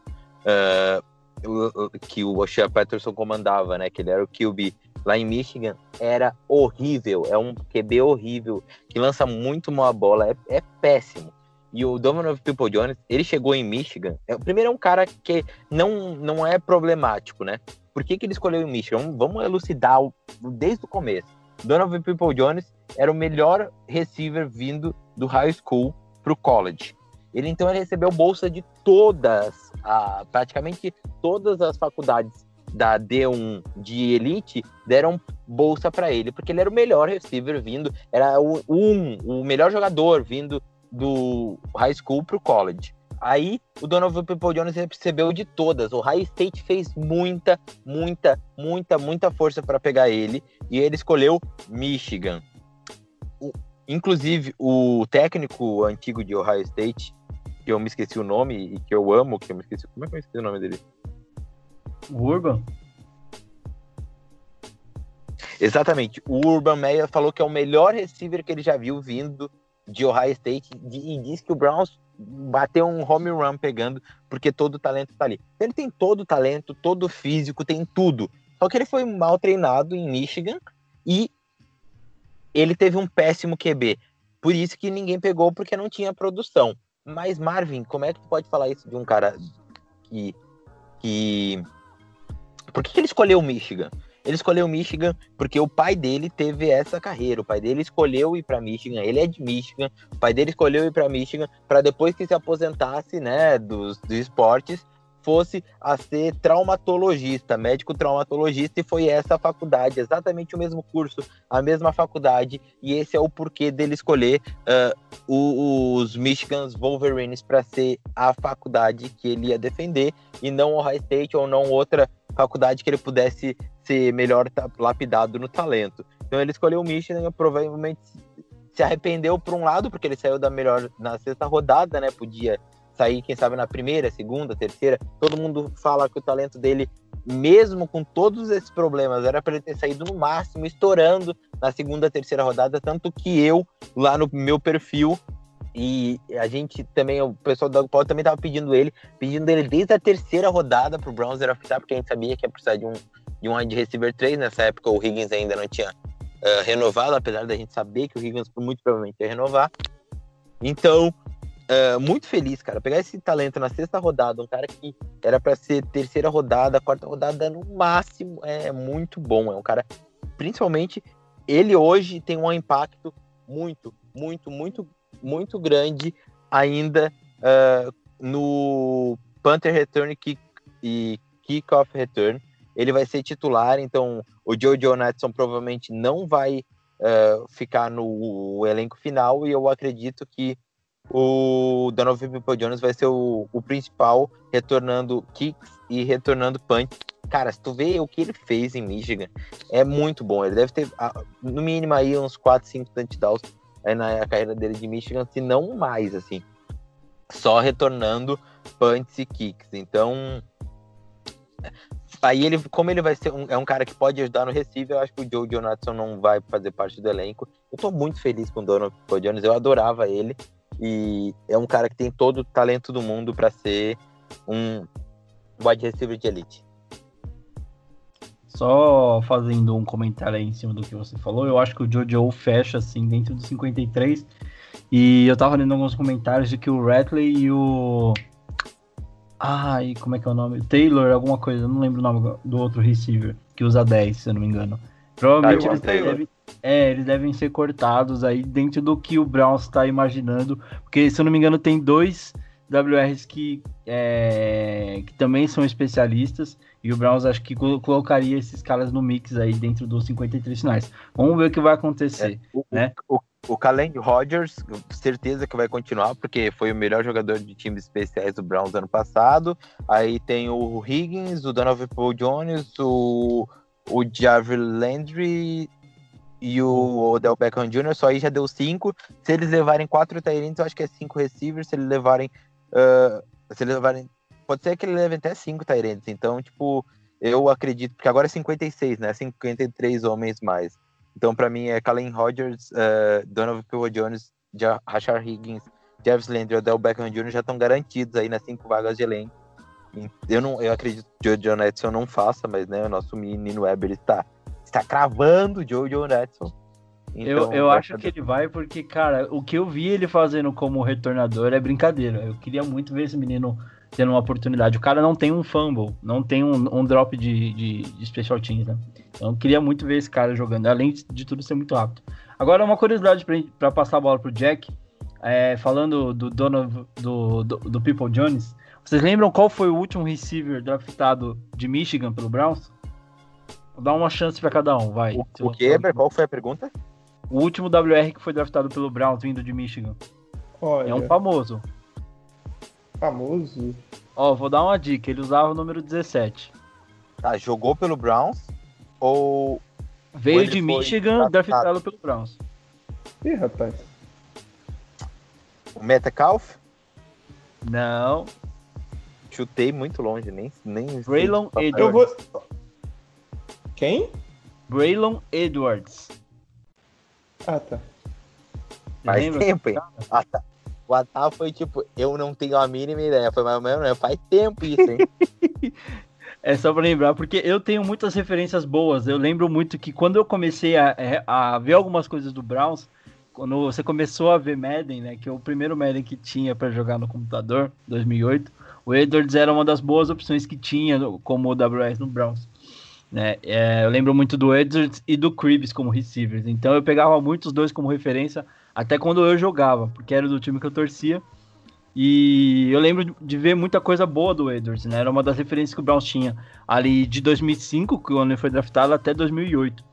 uh, que o Shia Patterson comandava, né? Que ele era o QB lá em Michigan, era horrível. É um QB horrível, que lança muito mal a bola, é, é péssimo. E o Donovan People Jones, ele chegou em Michigan. É, primeiro é um cara que não, não é problemático, né? Por que, que ele escolheu em Michigan? Vamos elucidar o, desde o começo. Donovan People Jones era o melhor receiver vindo do high school para o college. Ele então ele recebeu bolsa de todas, a, praticamente todas as faculdades da D1 de elite deram bolsa para ele, porque ele era o melhor receiver vindo, era o um, o melhor jogador vindo do high school pro college. Aí o Donovan People Jones recebeu de todas. O High State fez muita, muita, muita, muita força para pegar ele e ele escolheu Michigan. O, inclusive, o técnico antigo de Ohio State, que eu me esqueci o nome e que eu amo, que eu me esqueci. Como é que eu esqueci o nome dele? O Urban? Exatamente. O Urban Meyer falou que é o melhor receiver que ele já viu vindo de Ohio State e diz que o Browns bateu um home run pegando porque todo o talento tá ali. Ele tem todo o talento, todo o físico, tem tudo. Só que ele foi mal treinado em Michigan e ele teve um péssimo QB. Por isso que ninguém pegou porque não tinha produção. Mas Marvin, como é que tu pode falar isso de um cara que que por que, que ele escolheu Michigan? Ele escolheu Michigan porque o pai dele teve essa carreira. O pai dele escolheu ir para Michigan. Ele é de Michigan. O pai dele escolheu ir para Michigan para depois que se aposentasse, né, dos, dos esportes, fosse a ser traumatologista, médico traumatologista, e foi essa a faculdade, exatamente o mesmo curso, a mesma faculdade, e esse é o porquê dele escolher uh, os Michigan Wolverines para ser a faculdade que ele ia defender, e não o High State ou não outra faculdade que ele pudesse ser melhor lapidado no talento. Então ele escolheu o Michigan provavelmente se arrependeu por um lado, porque ele saiu da melhor na sexta rodada, né? Podia sair, quem sabe, na primeira, segunda, terceira. Todo mundo fala que o talento dele, mesmo com todos esses problemas, era para ele ter saído no máximo, estourando na segunda, terceira rodada. Tanto que eu, lá no meu perfil, e a gente também, o pessoal do Paulo também tava pedindo ele, pedindo ele desde a terceira rodada pro Browns draftar, porque a gente sabia que ia precisar de um, de um wide receiver 3. Nessa época o Higgins ainda não tinha uh, renovado, apesar da gente saber que o Higgins muito provavelmente ia renovar. Então, uh, muito feliz, cara. Pegar esse talento na sexta rodada, um cara que era para ser terceira rodada, quarta rodada no máximo, é muito bom. É um cara, principalmente, ele hoje tem um impacto muito, muito, muito muito grande ainda uh, no Panther Return kick, e Kickoff Return. Ele vai ser titular, então o Joe Natson provavelmente não vai uh, ficar no elenco final e eu acredito que o Donovan People Jones vai ser o, o principal retornando kicks e retornando punch cara, se tu vê o que ele fez em Michigan, é muito bom. Ele deve ter, ah, no mínimo, aí uns 4, 5 touchdowns na carreira dele de Michigan, se não mais, assim. Só retornando punts e kicks. Então, aí ele, como ele vai ser um, é um cara que pode ajudar no receiver, eu acho que o Joe Jonathan não vai fazer parte do elenco. Eu tô muito feliz com o Donovan Jones, eu adorava ele. E é um cara que tem todo o talento do mundo para ser um wide receiver de elite. Só fazendo um comentário aí em cima do que você falou, eu acho que o Jojo fecha assim dentro dos 53. E eu tava lendo alguns comentários de que o Ratley e o. Ai, como é que é o nome? Taylor, alguma coisa, eu não lembro o nome do outro receiver, que usa 10, se eu não me engano. Provavelmente ah, eles, devem, é, eles devem ser cortados aí dentro do que o Browns está imaginando. Porque, se eu não me engano, tem dois WRs que, é, que também são especialistas. E o Browns acho que colocaria esses caras no mix aí dentro dos 53 finais. Vamos ver o que vai acontecer. É, o, né? o, o Kalen Rodgers, certeza que vai continuar, porque foi o melhor jogador de times especiais do Browns ano passado. Aí tem o Higgins, o Donovan Paul Jones, o, o Jarvis Landry e o Odell Beckham Jr. Só aí já deu cinco. Se eles levarem quatro Tyrants, eu acho que é cinco receivers. Se eles levarem. Uh, se eles levarem. Pode ser que eles levem até cinco Tyrants. Então, tipo, eu acredito. Porque agora é 56, né? 53 homens mais. Então, para mim, é Kalen Rodgers, uh, Donovan People Jones, Rashard Higgins, Jarvis Landry e Odell Beckham Jr. já estão garantidos aí nas cinco vagas de elenco. Eu, não, eu acredito que o Joe Edson não faça, mas né, o nosso menino Weber está, está cravando o Joe Edson. Então, eu, eu acho que ele vai porque, cara, o que eu vi ele fazendo como retornador é brincadeira. Eu queria muito ver esse menino tendo uma oportunidade. O cara não tem um fumble, não tem um, um drop de, de, de, special teams, né? Então eu queria muito ver esse cara jogando, além de tudo ser muito rápido. Agora, uma curiosidade para passar a bola pro Jack, é, falando do dono do, do, do People Jones, vocês lembram qual foi o último receiver draftado de Michigan pelo Browns? Vou dar uma chance para cada um, vai. O, o que, Qual foi a pergunta? O último WR que foi draftado pelo Browns vindo de Michigan. Olha. É um famoso. Famoso? Ó, vou dar uma dica. Ele usava o número 17. Tá, jogou pelo Browns ou. Veio ou de Michigan, draftado pelo Browns. Ih, rapaz. O Metcalf? Não. Chutei muito longe, nem. nem Braylon Edwards. Vou... Quem? Braylon Edwards. Ah, tá. Faz Lembra? tempo, hein? Ah, tá. O Atá foi tipo, eu não tenho a mínima ideia. Foi mais ou menos, né? faz tempo isso, hein? é só pra lembrar, porque eu tenho muitas referências boas. Eu lembro muito que quando eu comecei a, é, a ver algumas coisas do Browns, quando você começou a ver Madden, né? Que é o primeiro Madden que tinha para jogar no computador, 2008 o Edwards era uma das boas opções que tinha como WS no Browns. Né? É, eu lembro muito do Edwards e do Cribs como receivers, então eu pegava muito os dois como referência, até quando eu jogava, porque era do time que eu torcia. E eu lembro de ver muita coisa boa do Edwards, né? Era uma das referências que o Browns tinha ali de 2005, quando ele foi draftado, até 2008.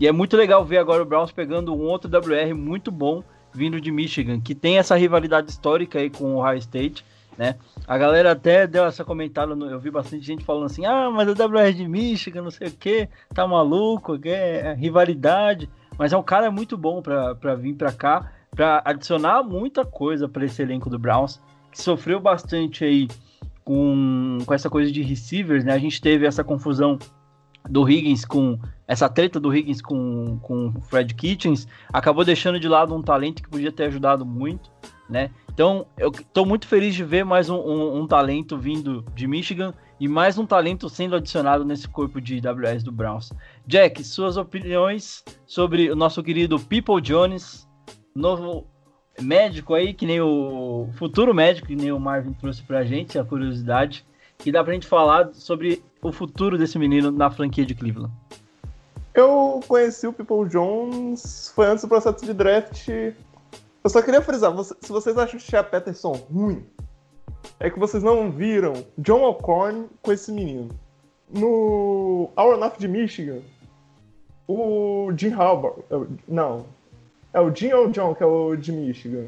E é muito legal ver agora o Browns pegando um outro WR muito bom vindo de Michigan, que tem essa rivalidade histórica aí com o Ohio State né? A galera até deu essa comentada, eu vi bastante gente falando assim, ah, mas o WR de Michigan, não sei o que, tá maluco, que é rivalidade, mas é um cara muito bom para vir para cá, para adicionar muita coisa para esse elenco do Browns, que sofreu bastante aí com, com essa coisa de receivers, né? A gente teve essa confusão do Higgins com essa treta do Higgins com, com o Fred Kitchens, acabou deixando de lado um talento que podia ter ajudado muito, né? Então, eu estou muito feliz de ver mais um, um, um, talento vindo de Michigan e mais um talento sendo adicionado nesse corpo de WS do Browns. Jack, suas opiniões sobre o nosso querido People Jones, novo médico aí, que nem o futuro médico, que nem o Marvin trouxe pra gente, a curiosidade, que dá pra gente falar sobre o futuro desse menino na franquia de Cleveland. Eu conheci o People Jones, foi antes do processo de draft eu só queria frisar, se vocês acham o Shea Peterson ruim, é que vocês não viram John O'Corn com esse menino. No Hour de Michigan, o Jim Halbert. É não. É o Jim ou o John que é o de Michigan?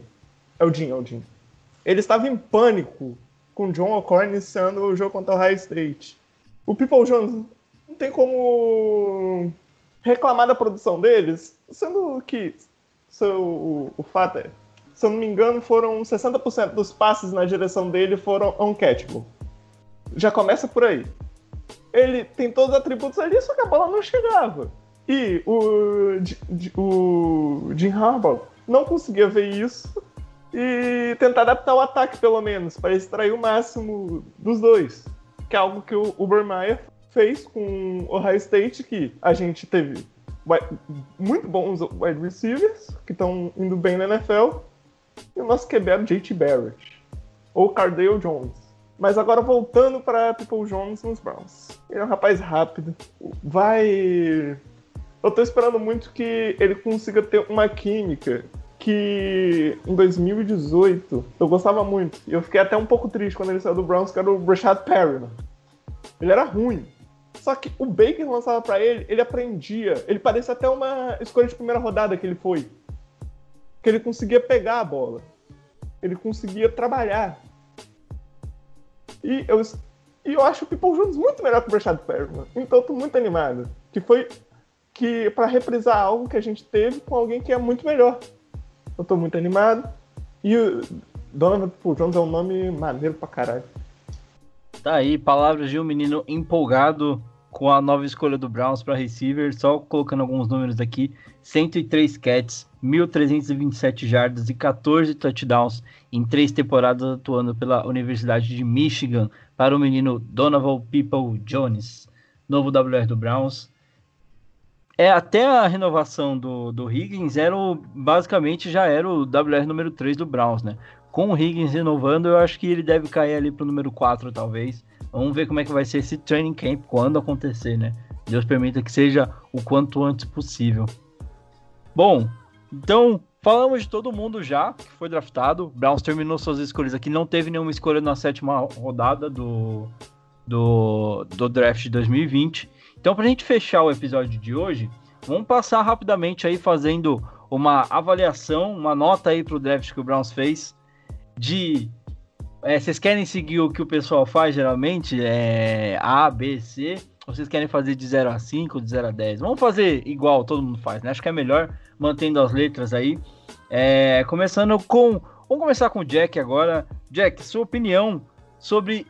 É o Jim, é o Jim. Ele estava em pânico com o John O'Corn iniciando o jogo contra o High State. o People Jones não tem como reclamar da produção deles, sendo que seu, o, o fato é, se eu não me engano, foram 60% dos passes na direção dele foram uncatchable. Já começa por aí. Ele tem todos os atributos ali, só que a bola não chegava. E o, o Jim Harbaugh não conseguia ver isso e tentar adaptar o ataque, pelo menos, para extrair o máximo dos dois. Que é algo que o Ubermeyer fez com o Ohio State, que a gente teve muito bons wide receivers, que estão indo bem na NFL, e o nosso QB era o JT Barrett, ou Cardale Jones. Mas agora voltando para People Jones nos Browns. Ele é um rapaz rápido, vai eu tô esperando muito que ele consiga ter uma química que em 2018 eu gostava muito. E eu fiquei até um pouco triste quando ele saiu do Browns, que era o Brashad Perryman. Ele era ruim. Só que o Baker lançava para ele, ele aprendia. Ele parecia até uma escolha de primeira rodada que ele foi. Que ele conseguia pegar a bola. Ele conseguia trabalhar. E eu, e eu acho o People Jones muito melhor que o Brashad Perryman. Então eu tô muito animado. Que foi que para reprisar algo que a gente teve com alguém que é muito melhor. Eu tô muito animado. E o Donovan Jones é um nome maneiro pra caralho. Tá aí, palavras de um menino empolgado com a nova escolha do Browns para receiver, só colocando alguns números aqui: 103 catches, 1.327 jardas e 14 touchdowns em três temporadas atuando pela Universidade de Michigan para o menino Donovan People Jones, novo WR do Browns. É, até a renovação do, do Higgins era o, basicamente já era o WR número 3 do Browns, né? Com o Higgins renovando, eu acho que ele deve cair ali pro número 4, talvez. Vamos ver como é que vai ser esse training camp quando acontecer, né? Deus permita que seja o quanto antes possível. Bom, então falamos de todo mundo já que foi draftado. Browns terminou suas escolhas aqui, não teve nenhuma escolha na sétima rodada do, do, do draft de 2020. Então, para a gente fechar o episódio de hoje, vamos passar rapidamente aí fazendo uma avaliação, uma nota aí para o draft que o Browns fez. De é, vocês querem seguir o que o pessoal faz geralmente? É A, B, C? Ou vocês querem fazer de 0 a 5, de 0 a 10? Vamos fazer igual todo mundo faz, né? Acho que é melhor mantendo as letras aí. É, começando com. Vamos começar com o Jack agora. Jack, sua opinião sobre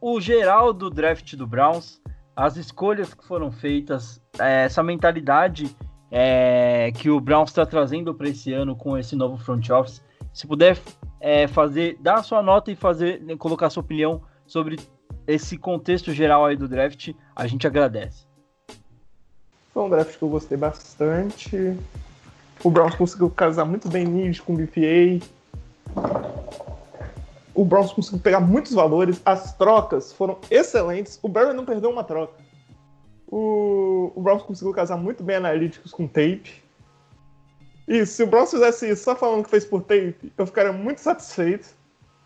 o geral do draft do Browns as escolhas que foram feitas, é, essa mentalidade é, que o Browns está trazendo para esse ano com esse novo front office. Se puder é, fazer, dar a sua nota e fazer, né, colocar sua opinião sobre esse contexto geral aí do draft, a gente agradece. Foi um draft que eu gostei bastante. O Browns conseguiu casar muito bem Need com o BPA o Browns conseguiu pegar muitos valores, as trocas foram excelentes. O Barry não perdeu uma troca. O, o Browns conseguiu casar muito bem analíticos com tape. E se o Browns fizesse isso só falando que fez por tape, eu ficaria muito satisfeito.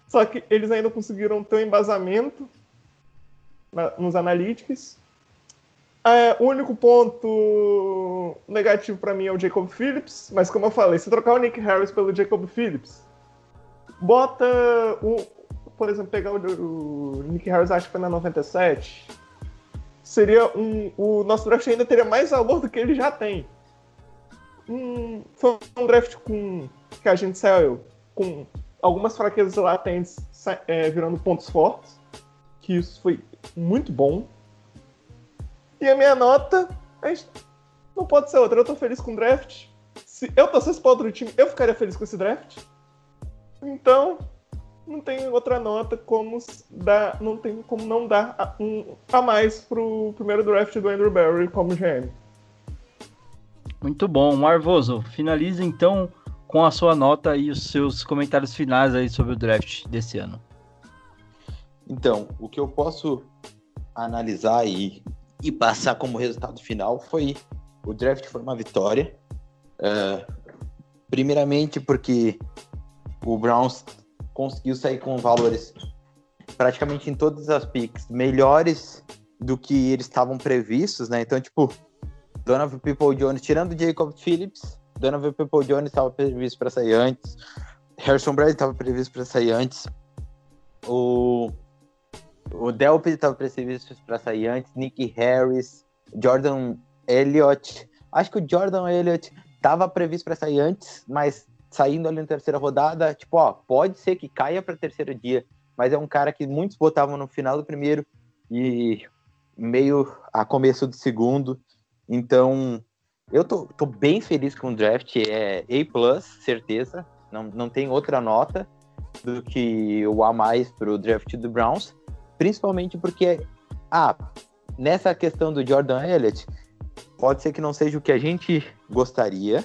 Só que eles ainda conseguiram ter um embasamento na, nos analíticos. É, o único ponto negativo para mim é o Jacob Phillips, mas como eu falei, se trocar o Nick Harris pelo Jacob Phillips, bota o. Por exemplo, pegar o, o Nick Harris, acho que foi na 97. Seria um. O nosso draft ainda teria mais valor do que ele já tem. Um, foi um draft com. que a gente saiu com algumas fraquezas latentes é, virando pontos fortes. Que isso foi muito bom. E a minha nota. A gente, não pode ser outra. Eu tô feliz com o draft. Se eu torcesse pra outro time, eu ficaria feliz com esse draft. Então, não tem outra nota como dar, não tem como não dar a, um a mais pro primeiro draft do Andrew Barry como GM. Muito bom, Marvoso. Finaliza então com a sua nota e os seus comentários finais aí sobre o draft desse ano. Então, o que eu posso analisar e, e passar como resultado final foi o draft foi uma vitória. Uh, primeiramente porque o Browns conseguiu sair com valores praticamente em todas as picks melhores do que eles estavam previstos, né? Então, tipo, Donovan People Jones, tirando Jacob Phillips, Donovan People Jones estava previsto para sair antes, Harrison Brady estava previsto para sair antes, o o Delp estava previsto para sair antes, Nick Harris, Jordan Elliott. Acho que o Jordan Elliott estava previsto para sair antes, mas saindo ali na terceira rodada, tipo, ó, pode ser que caia para terceiro dia, mas é um cara que muitos botavam no final do primeiro e meio a começo do segundo. Então, eu tô, tô bem feliz com o draft, é A+, certeza, não, não tem outra nota do que o A+, para o draft do Browns, principalmente porque, ah, nessa questão do Jordan Elliott, pode ser que não seja o que a gente gostaria,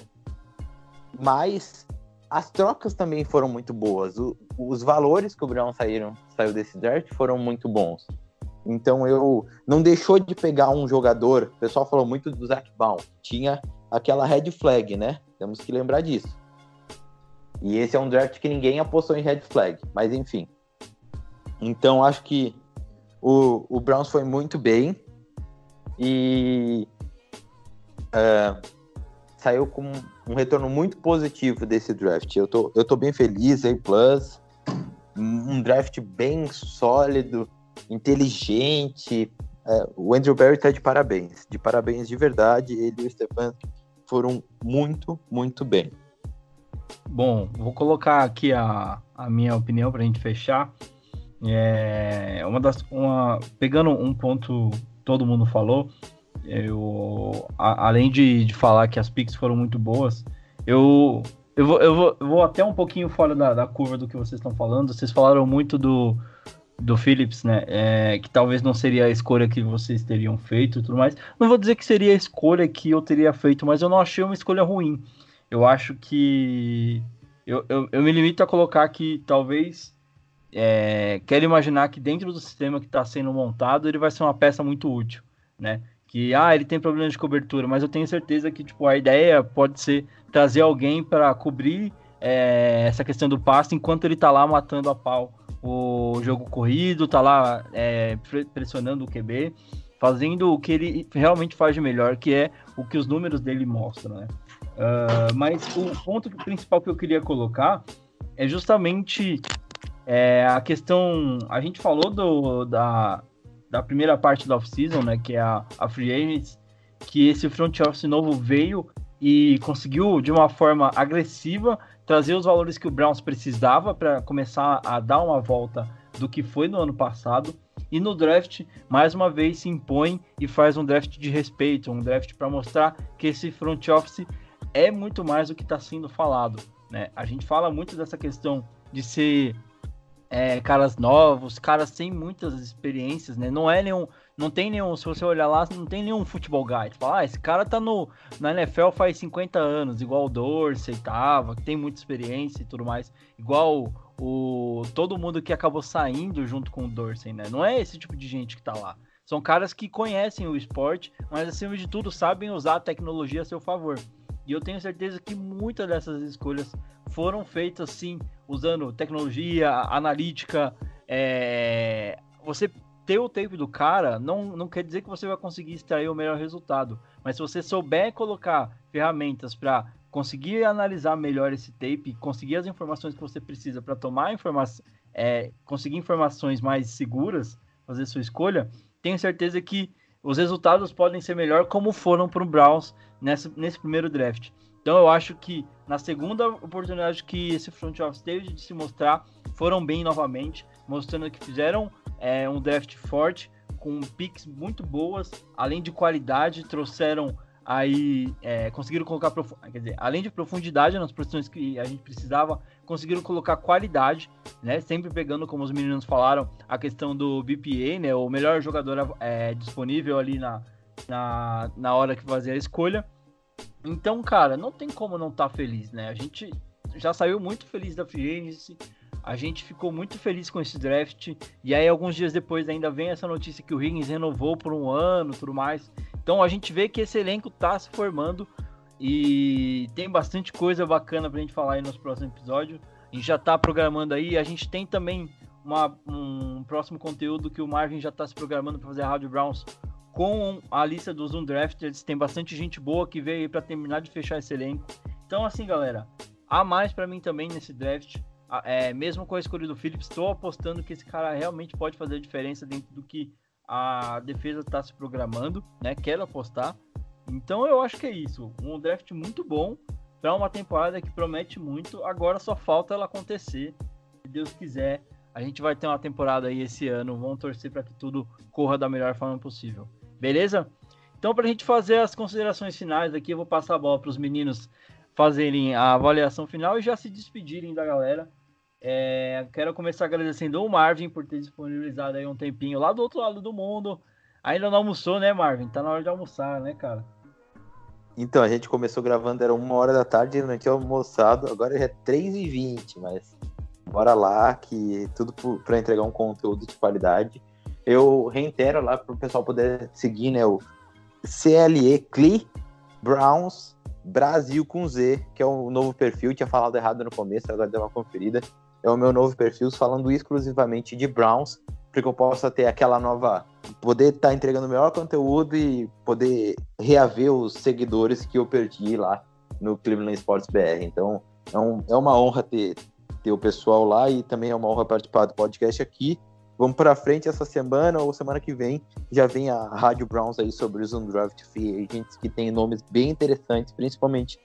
mas as trocas também foram muito boas. O, os valores que o Brown saíram, saiu desse draft foram muito bons. Então eu não deixou de pegar um jogador. O pessoal falou muito do Zach Baum. Tinha aquela red flag, né? Temos que lembrar disso. E esse é um draft que ninguém apostou em red flag, mas enfim. Então acho que o, o Browns foi muito bem e uh, saiu com um retorno muito positivo desse draft. Eu tô, eu tô bem feliz, aí plus, um draft bem sólido, inteligente. É, o Andrew Barry tá de parabéns, de parabéns de verdade. Ele e o Stefan foram muito, muito bem. Bom, vou colocar aqui a, a minha opinião para a gente fechar. É uma das, uma, pegando um ponto todo mundo falou, eu, a, além de, de falar que as picks foram muito boas, eu, eu, vou, eu, vou, eu vou até um pouquinho fora da, da curva do que vocês estão falando. Vocês falaram muito do, do Phillips, né? É, que talvez não seria a escolha que vocês teriam feito e tudo mais. Não vou dizer que seria a escolha que eu teria feito, mas eu não achei uma escolha ruim. Eu acho que. Eu, eu, eu me limito a colocar que talvez. É, quero imaginar que dentro do sistema que está sendo montado, ele vai ser uma peça muito útil, né? Que ah, ele tem problemas de cobertura, mas eu tenho certeza que tipo a ideia pode ser trazer alguém para cobrir é, essa questão do passe enquanto ele tá lá matando a pau o jogo corrido, tá lá é, pressionando o QB, fazendo o que ele realmente faz de melhor, que é o que os números dele mostram, né? Uh, mas o ponto principal que eu queria colocar é justamente é, a questão. A gente falou do, da, da primeira parte da off-season, né, que é a, a Free Agents, que esse front office novo veio e conseguiu, de uma forma agressiva, trazer os valores que o Browns precisava para começar a dar uma volta do que foi no ano passado. E no draft, mais uma vez, se impõe e faz um draft de respeito, um draft para mostrar que esse front office é muito mais do que está sendo falado. Né? A gente fala muito dessa questão de ser é, caras novos, caras sem muitas experiências, né? Não é nenhum. Não tem nenhum. Se você olhar lá, não tem nenhum futebol guide. Fala, ah, esse cara tá no, na NFL faz 50 anos, igual o Dorsey tava, que tem muita experiência e tudo mais. Igual o. Todo mundo que acabou saindo junto com o Dorsey, né? Não é esse tipo de gente que tá lá. São caras que conhecem o esporte, mas acima de tudo sabem usar a tecnologia a seu favor. E eu tenho certeza que muitas dessas escolhas foram feitas sim, usando tecnologia, analítica. É... Você ter o tape do cara não, não quer dizer que você vai conseguir extrair o melhor resultado. Mas se você souber colocar ferramentas para conseguir analisar melhor esse tape, conseguir as informações que você precisa para tomar informação, é, conseguir informações mais seguras, fazer sua escolha, tenho certeza que os resultados podem ser melhor como foram para o Browns nessa, nesse primeiro draft. Então eu acho que na segunda oportunidade que esse front office teve de se mostrar, foram bem novamente, mostrando que fizeram é, um draft forte, com picks muito boas, além de qualidade, trouxeram aí, é, conseguiram colocar, quer dizer, além de profundidade nas posições que a gente precisava, conseguiram colocar qualidade, né? Sempre pegando, como os meninos falaram, a questão do BPA, né? O melhor jogador é, disponível ali na, na, na hora que fazia a escolha. Então, cara, não tem como não estar tá feliz, né? A gente já saiu muito feliz da Free a gente ficou muito feliz com esse draft, e aí alguns dias depois ainda vem essa notícia que o Higgins renovou por um ano tudo mais. Então a gente vê que esse elenco tá se formando e tem bastante coisa bacana pra gente falar aí nos próximos episódios. A gente já tá programando aí, a gente tem também uma, um próximo conteúdo que o Marvin já tá se programando para fazer a Rádio Browns com a lista dos Undrafteds. Tem bastante gente boa que veio para terminar de fechar esse elenco. Então, assim, galera, há mais para mim também nesse draft. a- é, mesmo com a escolha do Phillips, estou apostando que esse cara realmente pode fazer a diferença dentro do que a defesa está se programando, né? Quero apostar. Então eu acho que é isso. Um draft muito bom para uma temporada que promete muito. Agora só falta ela acontecer. Se Deus quiser, a gente vai ter uma temporada aí esse ano. Vamos torcer para que tudo corra da melhor forma possível. Beleza? Então, para a gente fazer as considerações finais aqui, eu vou passar a bola para os meninos fazerem a avaliação final e já se despedirem da galera. É, quero começar agradecendo o Marvin por ter disponibilizado aí um tempinho lá do outro lado do mundo. Ainda não almoçou, né, Marvin? Tá na hora de almoçar, né, cara? Então, a gente começou gravando, era uma hora da tarde, não tinha almoçado, agora já é 3h20, mas bora lá, que tudo para entregar um conteúdo de qualidade. Eu reitero lá para o pessoal poder seguir, né, o CLE CLI Browns Brasil com Z, que é o novo perfil, tinha falado errado no começo, agora deu uma conferida. É o meu novo perfil, falando exclusivamente de Browns, para que eu possa ter aquela nova. poder estar entregando o melhor conteúdo e poder reaver os seguidores que eu perdi lá no Cleveland Sports BR. Então, é, um, é uma honra ter, ter o pessoal lá e também é uma honra participar do podcast aqui. Vamos para frente essa semana ou semana que vem já vem a Rádio Browns aí sobre os Undraft Free Agents que tem nomes bem interessantes, principalmente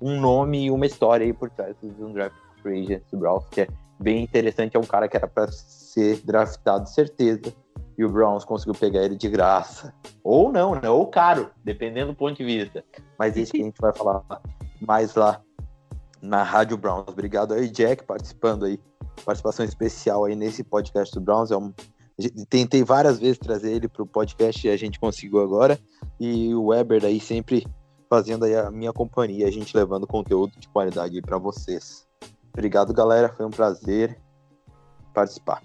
um nome e uma história aí por trás dos Undraft Free Agents do Browns, que é bem interessante, é um cara que era para ser draftado certeza e o Browns conseguiu pegar ele de graça. Ou não, né? Ou caro, dependendo do ponto de vista. Mas isso que a gente vai falar mais lá na Rádio Browns. Obrigado aí, Jack, participando aí participação especial aí nesse podcast do Browns. É tentei várias vezes trazer ele para o podcast e a gente conseguiu agora. E o Weber aí sempre fazendo aí a minha companhia, a gente levando conteúdo de qualidade para vocês. Obrigado, galera. Foi um prazer participar.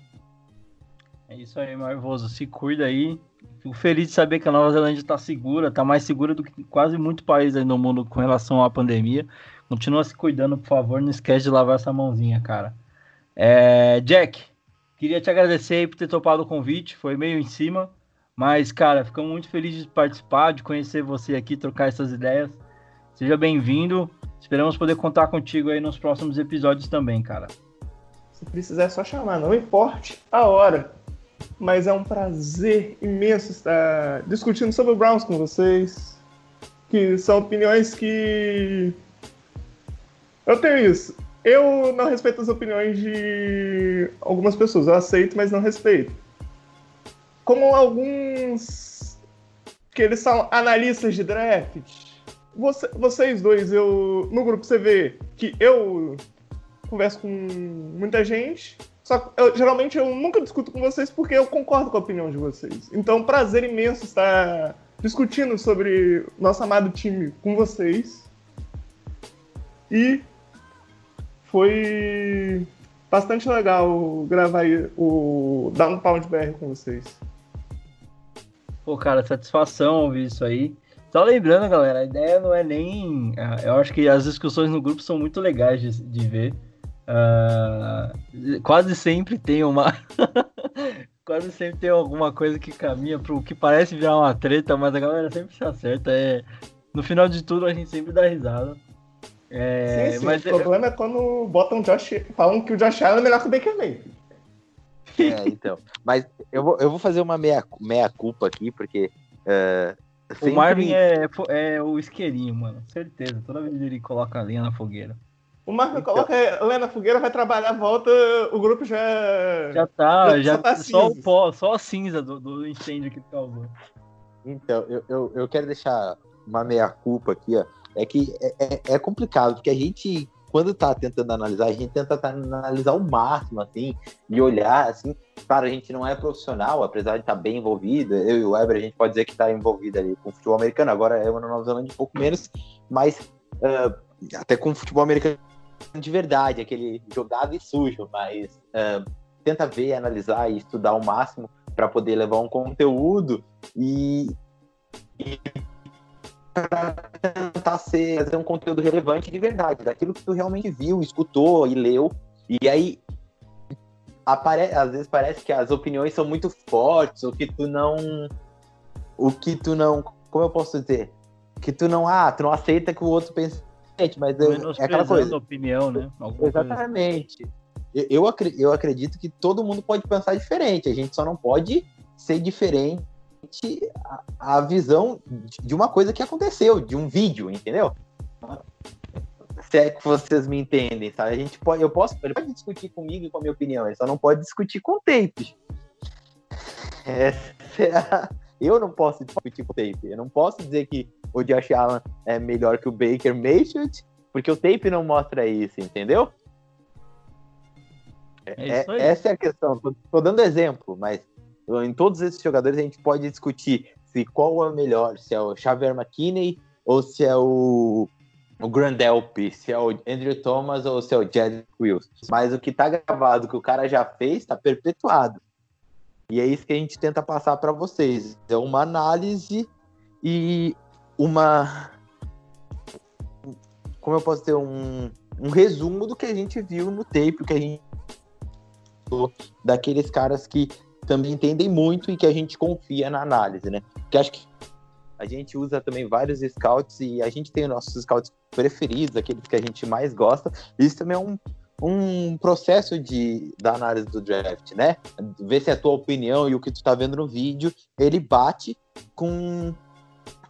É isso aí, Marvoso. Se cuida aí. Fico feliz de saber que a Nova Zelândia está segura, está mais segura do que quase muito país aí no mundo com relação à pandemia. Continua se cuidando, por favor. Não esquece de lavar essa mãozinha, cara. É, Jack, queria te agradecer aí por ter topado o convite, foi meio em cima, mas, cara, ficamos muito felizes de participar, de conhecer você aqui, trocar essas ideias. Seja bem-vindo, esperamos poder contar contigo aí nos próximos episódios também, cara. Se precisar é só chamar, não importe a hora. Mas é um prazer imenso estar discutindo sobre o Browns com vocês. Que são opiniões que. Eu tenho isso. Eu não respeito as opiniões de algumas pessoas. Eu aceito, mas não respeito. Como alguns que eles são analistas de draft. Você, vocês dois, eu no grupo você vê que eu converso com muita gente. Só que eu, geralmente eu nunca discuto com vocês porque eu concordo com a opinião de vocês. Então, prazer imenso estar discutindo sobre nosso amado time com vocês. E foi bastante legal gravar o Downpound BR com vocês. Pô, cara, satisfação ouvir isso aí. Só lembrando, galera, a ideia não é nem. Eu acho que as discussões no grupo são muito legais de, de ver. Uh, quase sempre tem uma. quase sempre tem alguma coisa que caminha pro que parece virar uma treta, mas a galera sempre se acerta. É... No final de tudo, a gente sempre dá risada. É, sim, sim. Mas o problema é quando botam Josh, falam que o Josh Allen é melhor que o Baker Mayfield. É, então. Mas eu vou, eu vou fazer uma meia, meia culpa aqui, porque. Uh, sempre... O Marvin é, é o isqueirinho, mano. Certeza. Toda vez ele coloca a linha na fogueira. O Marvin então... coloca a lenha na fogueira, vai trabalhar, volta, o grupo já. Já tá, já, já tá só, o pó, só a cinza do, do incêndio que causou. Então, eu, eu, eu quero deixar uma meia culpa aqui, ó é que é, é, é, complicado, porque a gente, quando tá tentando analisar, a gente tenta tá, analisar o máximo, assim, e olhar, assim, claro, a gente não é profissional, apesar de estar tá bem envolvido, eu e o Weber, a gente pode dizer que está envolvido ali com o futebol americano, agora é uma Nova Zelândia um pouco menos, mas uh, até com o futebol americano de verdade, aquele jogado e sujo, mas uh, tenta ver, analisar e estudar o máximo para poder levar um conteúdo e, e para tentar ser, fazer um conteúdo relevante de verdade, daquilo que tu realmente viu, escutou e leu. E aí, apare... às vezes parece que as opiniões são muito fortes, ou que tu não. O que tu não. Como eu posso dizer? Que tu não. Ah, tu não aceita que o outro pense. Mas é, é aquela coisa. opinião, né? Alguma Exatamente. Coisa. eu, eu, eu acredito que todo mundo pode pensar diferente, a gente só não pode ser diferente a, a visão de- uma coisa que aconteceu, de um vídeo, entendeu? Se é que vocês me entendem, sabe? A gente pode, eu posso, ele pode discutir comigo e com a minha opinião, ele só não pode discutir com o tape. Essa é eu não posso discutir com o tape. Eu não posso dizer que o Josh Allen é melhor que o Baker Mayfield, porque o tape não mostra isso, entendeu? É aí. essa é a questão. Tô, tô dando exemplo, mas em todos esses jogadores a gente pode discutir se qual é o melhor, se é o Xavier McKinney ou se é o, o Grandelp, se é o Andrew Thomas ou se é o Jedrick Wills. Mas o que tá gravado, que o cara já fez, tá perpetuado. E é isso que a gente tenta passar para vocês. É uma análise e uma. Como eu posso ter um, um resumo do que a gente viu no tape, o que a gente daqueles caras que também entendem muito e que a gente confia na análise, né? Porque acho que a gente usa também vários scouts e a gente tem os nossos scouts preferidos, aqueles que a gente mais gosta. Isso também é um, um processo de, da análise do draft, né? Ver se a tua opinião e o que tu tá vendo no vídeo, ele bate com,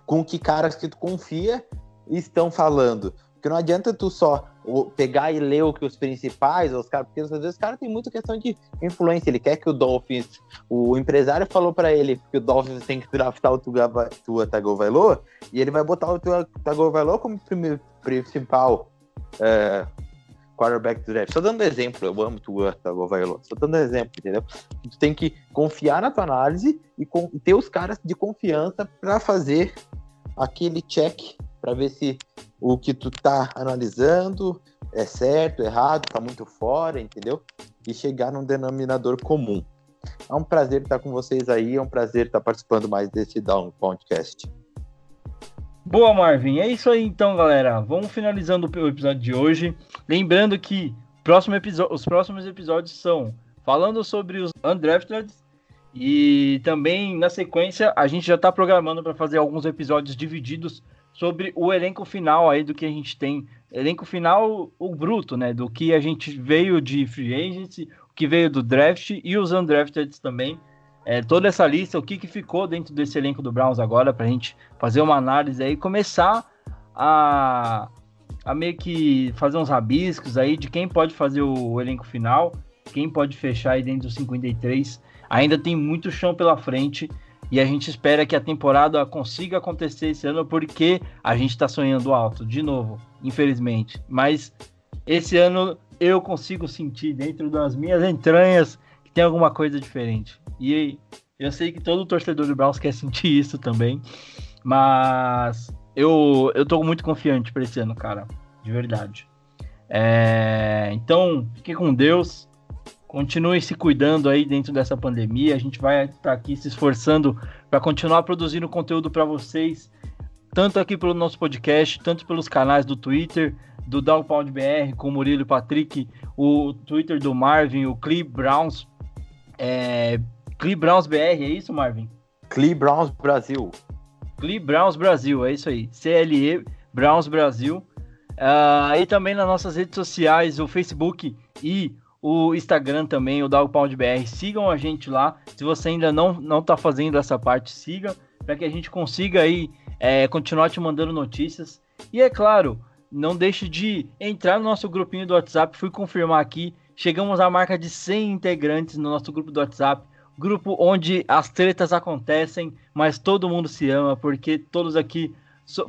com que caras que tu confia estão falando. Porque não adianta tu só o- pegar e ler o que os principais, os caras, porque às vezes os caras têm muita questão de influência. Ele quer que o Dolphins, o empresário falou pra ele que o Dolphins tem que draftar o Tua, Tagovailoa, e ele vai botar o Tua Tagovailoa como prime- principal é, quarterback do draft. Só dando exemplo, eu amo Tua Tagovailoa. Só dando exemplo, entendeu? Tu tem que confiar na tua análise e ter os caras de confiança pra fazer aquele check pra ver se o que tu tá analisando é certo, errado, tá muito fora, entendeu? E chegar num denominador comum. É um prazer estar com vocês aí, é um prazer estar participando mais desse Down Podcast. Boa, Marvin. É isso aí então, galera. Vamos finalizando o episódio de hoje. Lembrando que próximo os próximos episódios são falando sobre os undrafted e também na sequência a gente já está programando para fazer alguns episódios divididos sobre o elenco final aí do que a gente tem. Elenco final, o bruto, né? Do que a gente veio de free agency, o que veio do draft e os undrafted também. É, toda essa lista, o que, que ficou dentro desse elenco do Browns agora, para a gente fazer uma análise aí, começar a, a meio que fazer uns rabiscos aí de quem pode fazer o, o elenco final, quem pode fechar aí dentro dos 53. Ainda tem muito chão pela frente e a gente espera que a temporada consiga acontecer esse ano porque a gente está sonhando alto, de novo, infelizmente. Mas esse ano eu consigo sentir dentro das minhas entranhas que tem alguma coisa diferente. E eu sei que todo torcedor do Browns quer sentir isso também, mas eu, eu tô muito confiante para esse ano, cara, de verdade. É, então, fique com Deus, continue se cuidando aí dentro dessa pandemia. A gente vai estar aqui se esforçando para continuar produzindo conteúdo para vocês, tanto aqui pelo nosso podcast, tanto pelos canais do Twitter, do Dogpound BR, com o Murilo e Patrick, o Twitter do Marvin, o Clee Browns. É, Clee Browns BR, é isso, Marvin? Clee Browns Brasil. Clee Browns Brasil, é isso aí. CLE Browns Brasil. Ah, e também nas nossas redes sociais, o Facebook e o Instagram também, o Dogpound BR. Sigam a gente lá. Se você ainda não, não tá fazendo essa parte, siga, para que a gente consiga aí é, continuar te mandando notícias. E é claro, não deixe de entrar no nosso grupinho do WhatsApp. Fui confirmar aqui. Chegamos à marca de 100 integrantes no nosso grupo do WhatsApp. Grupo onde as tretas acontecem, mas todo mundo se ama, porque todos aqui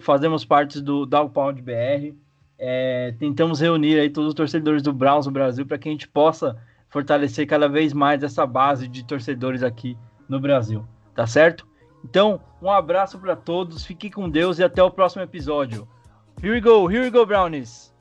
fazemos parte do Dogpound BR. É, tentamos reunir aí todos os torcedores do Browns no Brasil para que a gente possa fortalecer cada vez mais essa base de torcedores aqui no Brasil, tá certo? Então, um abraço para todos, fique com Deus e até o próximo episódio. Here we go, here we go, Brownies!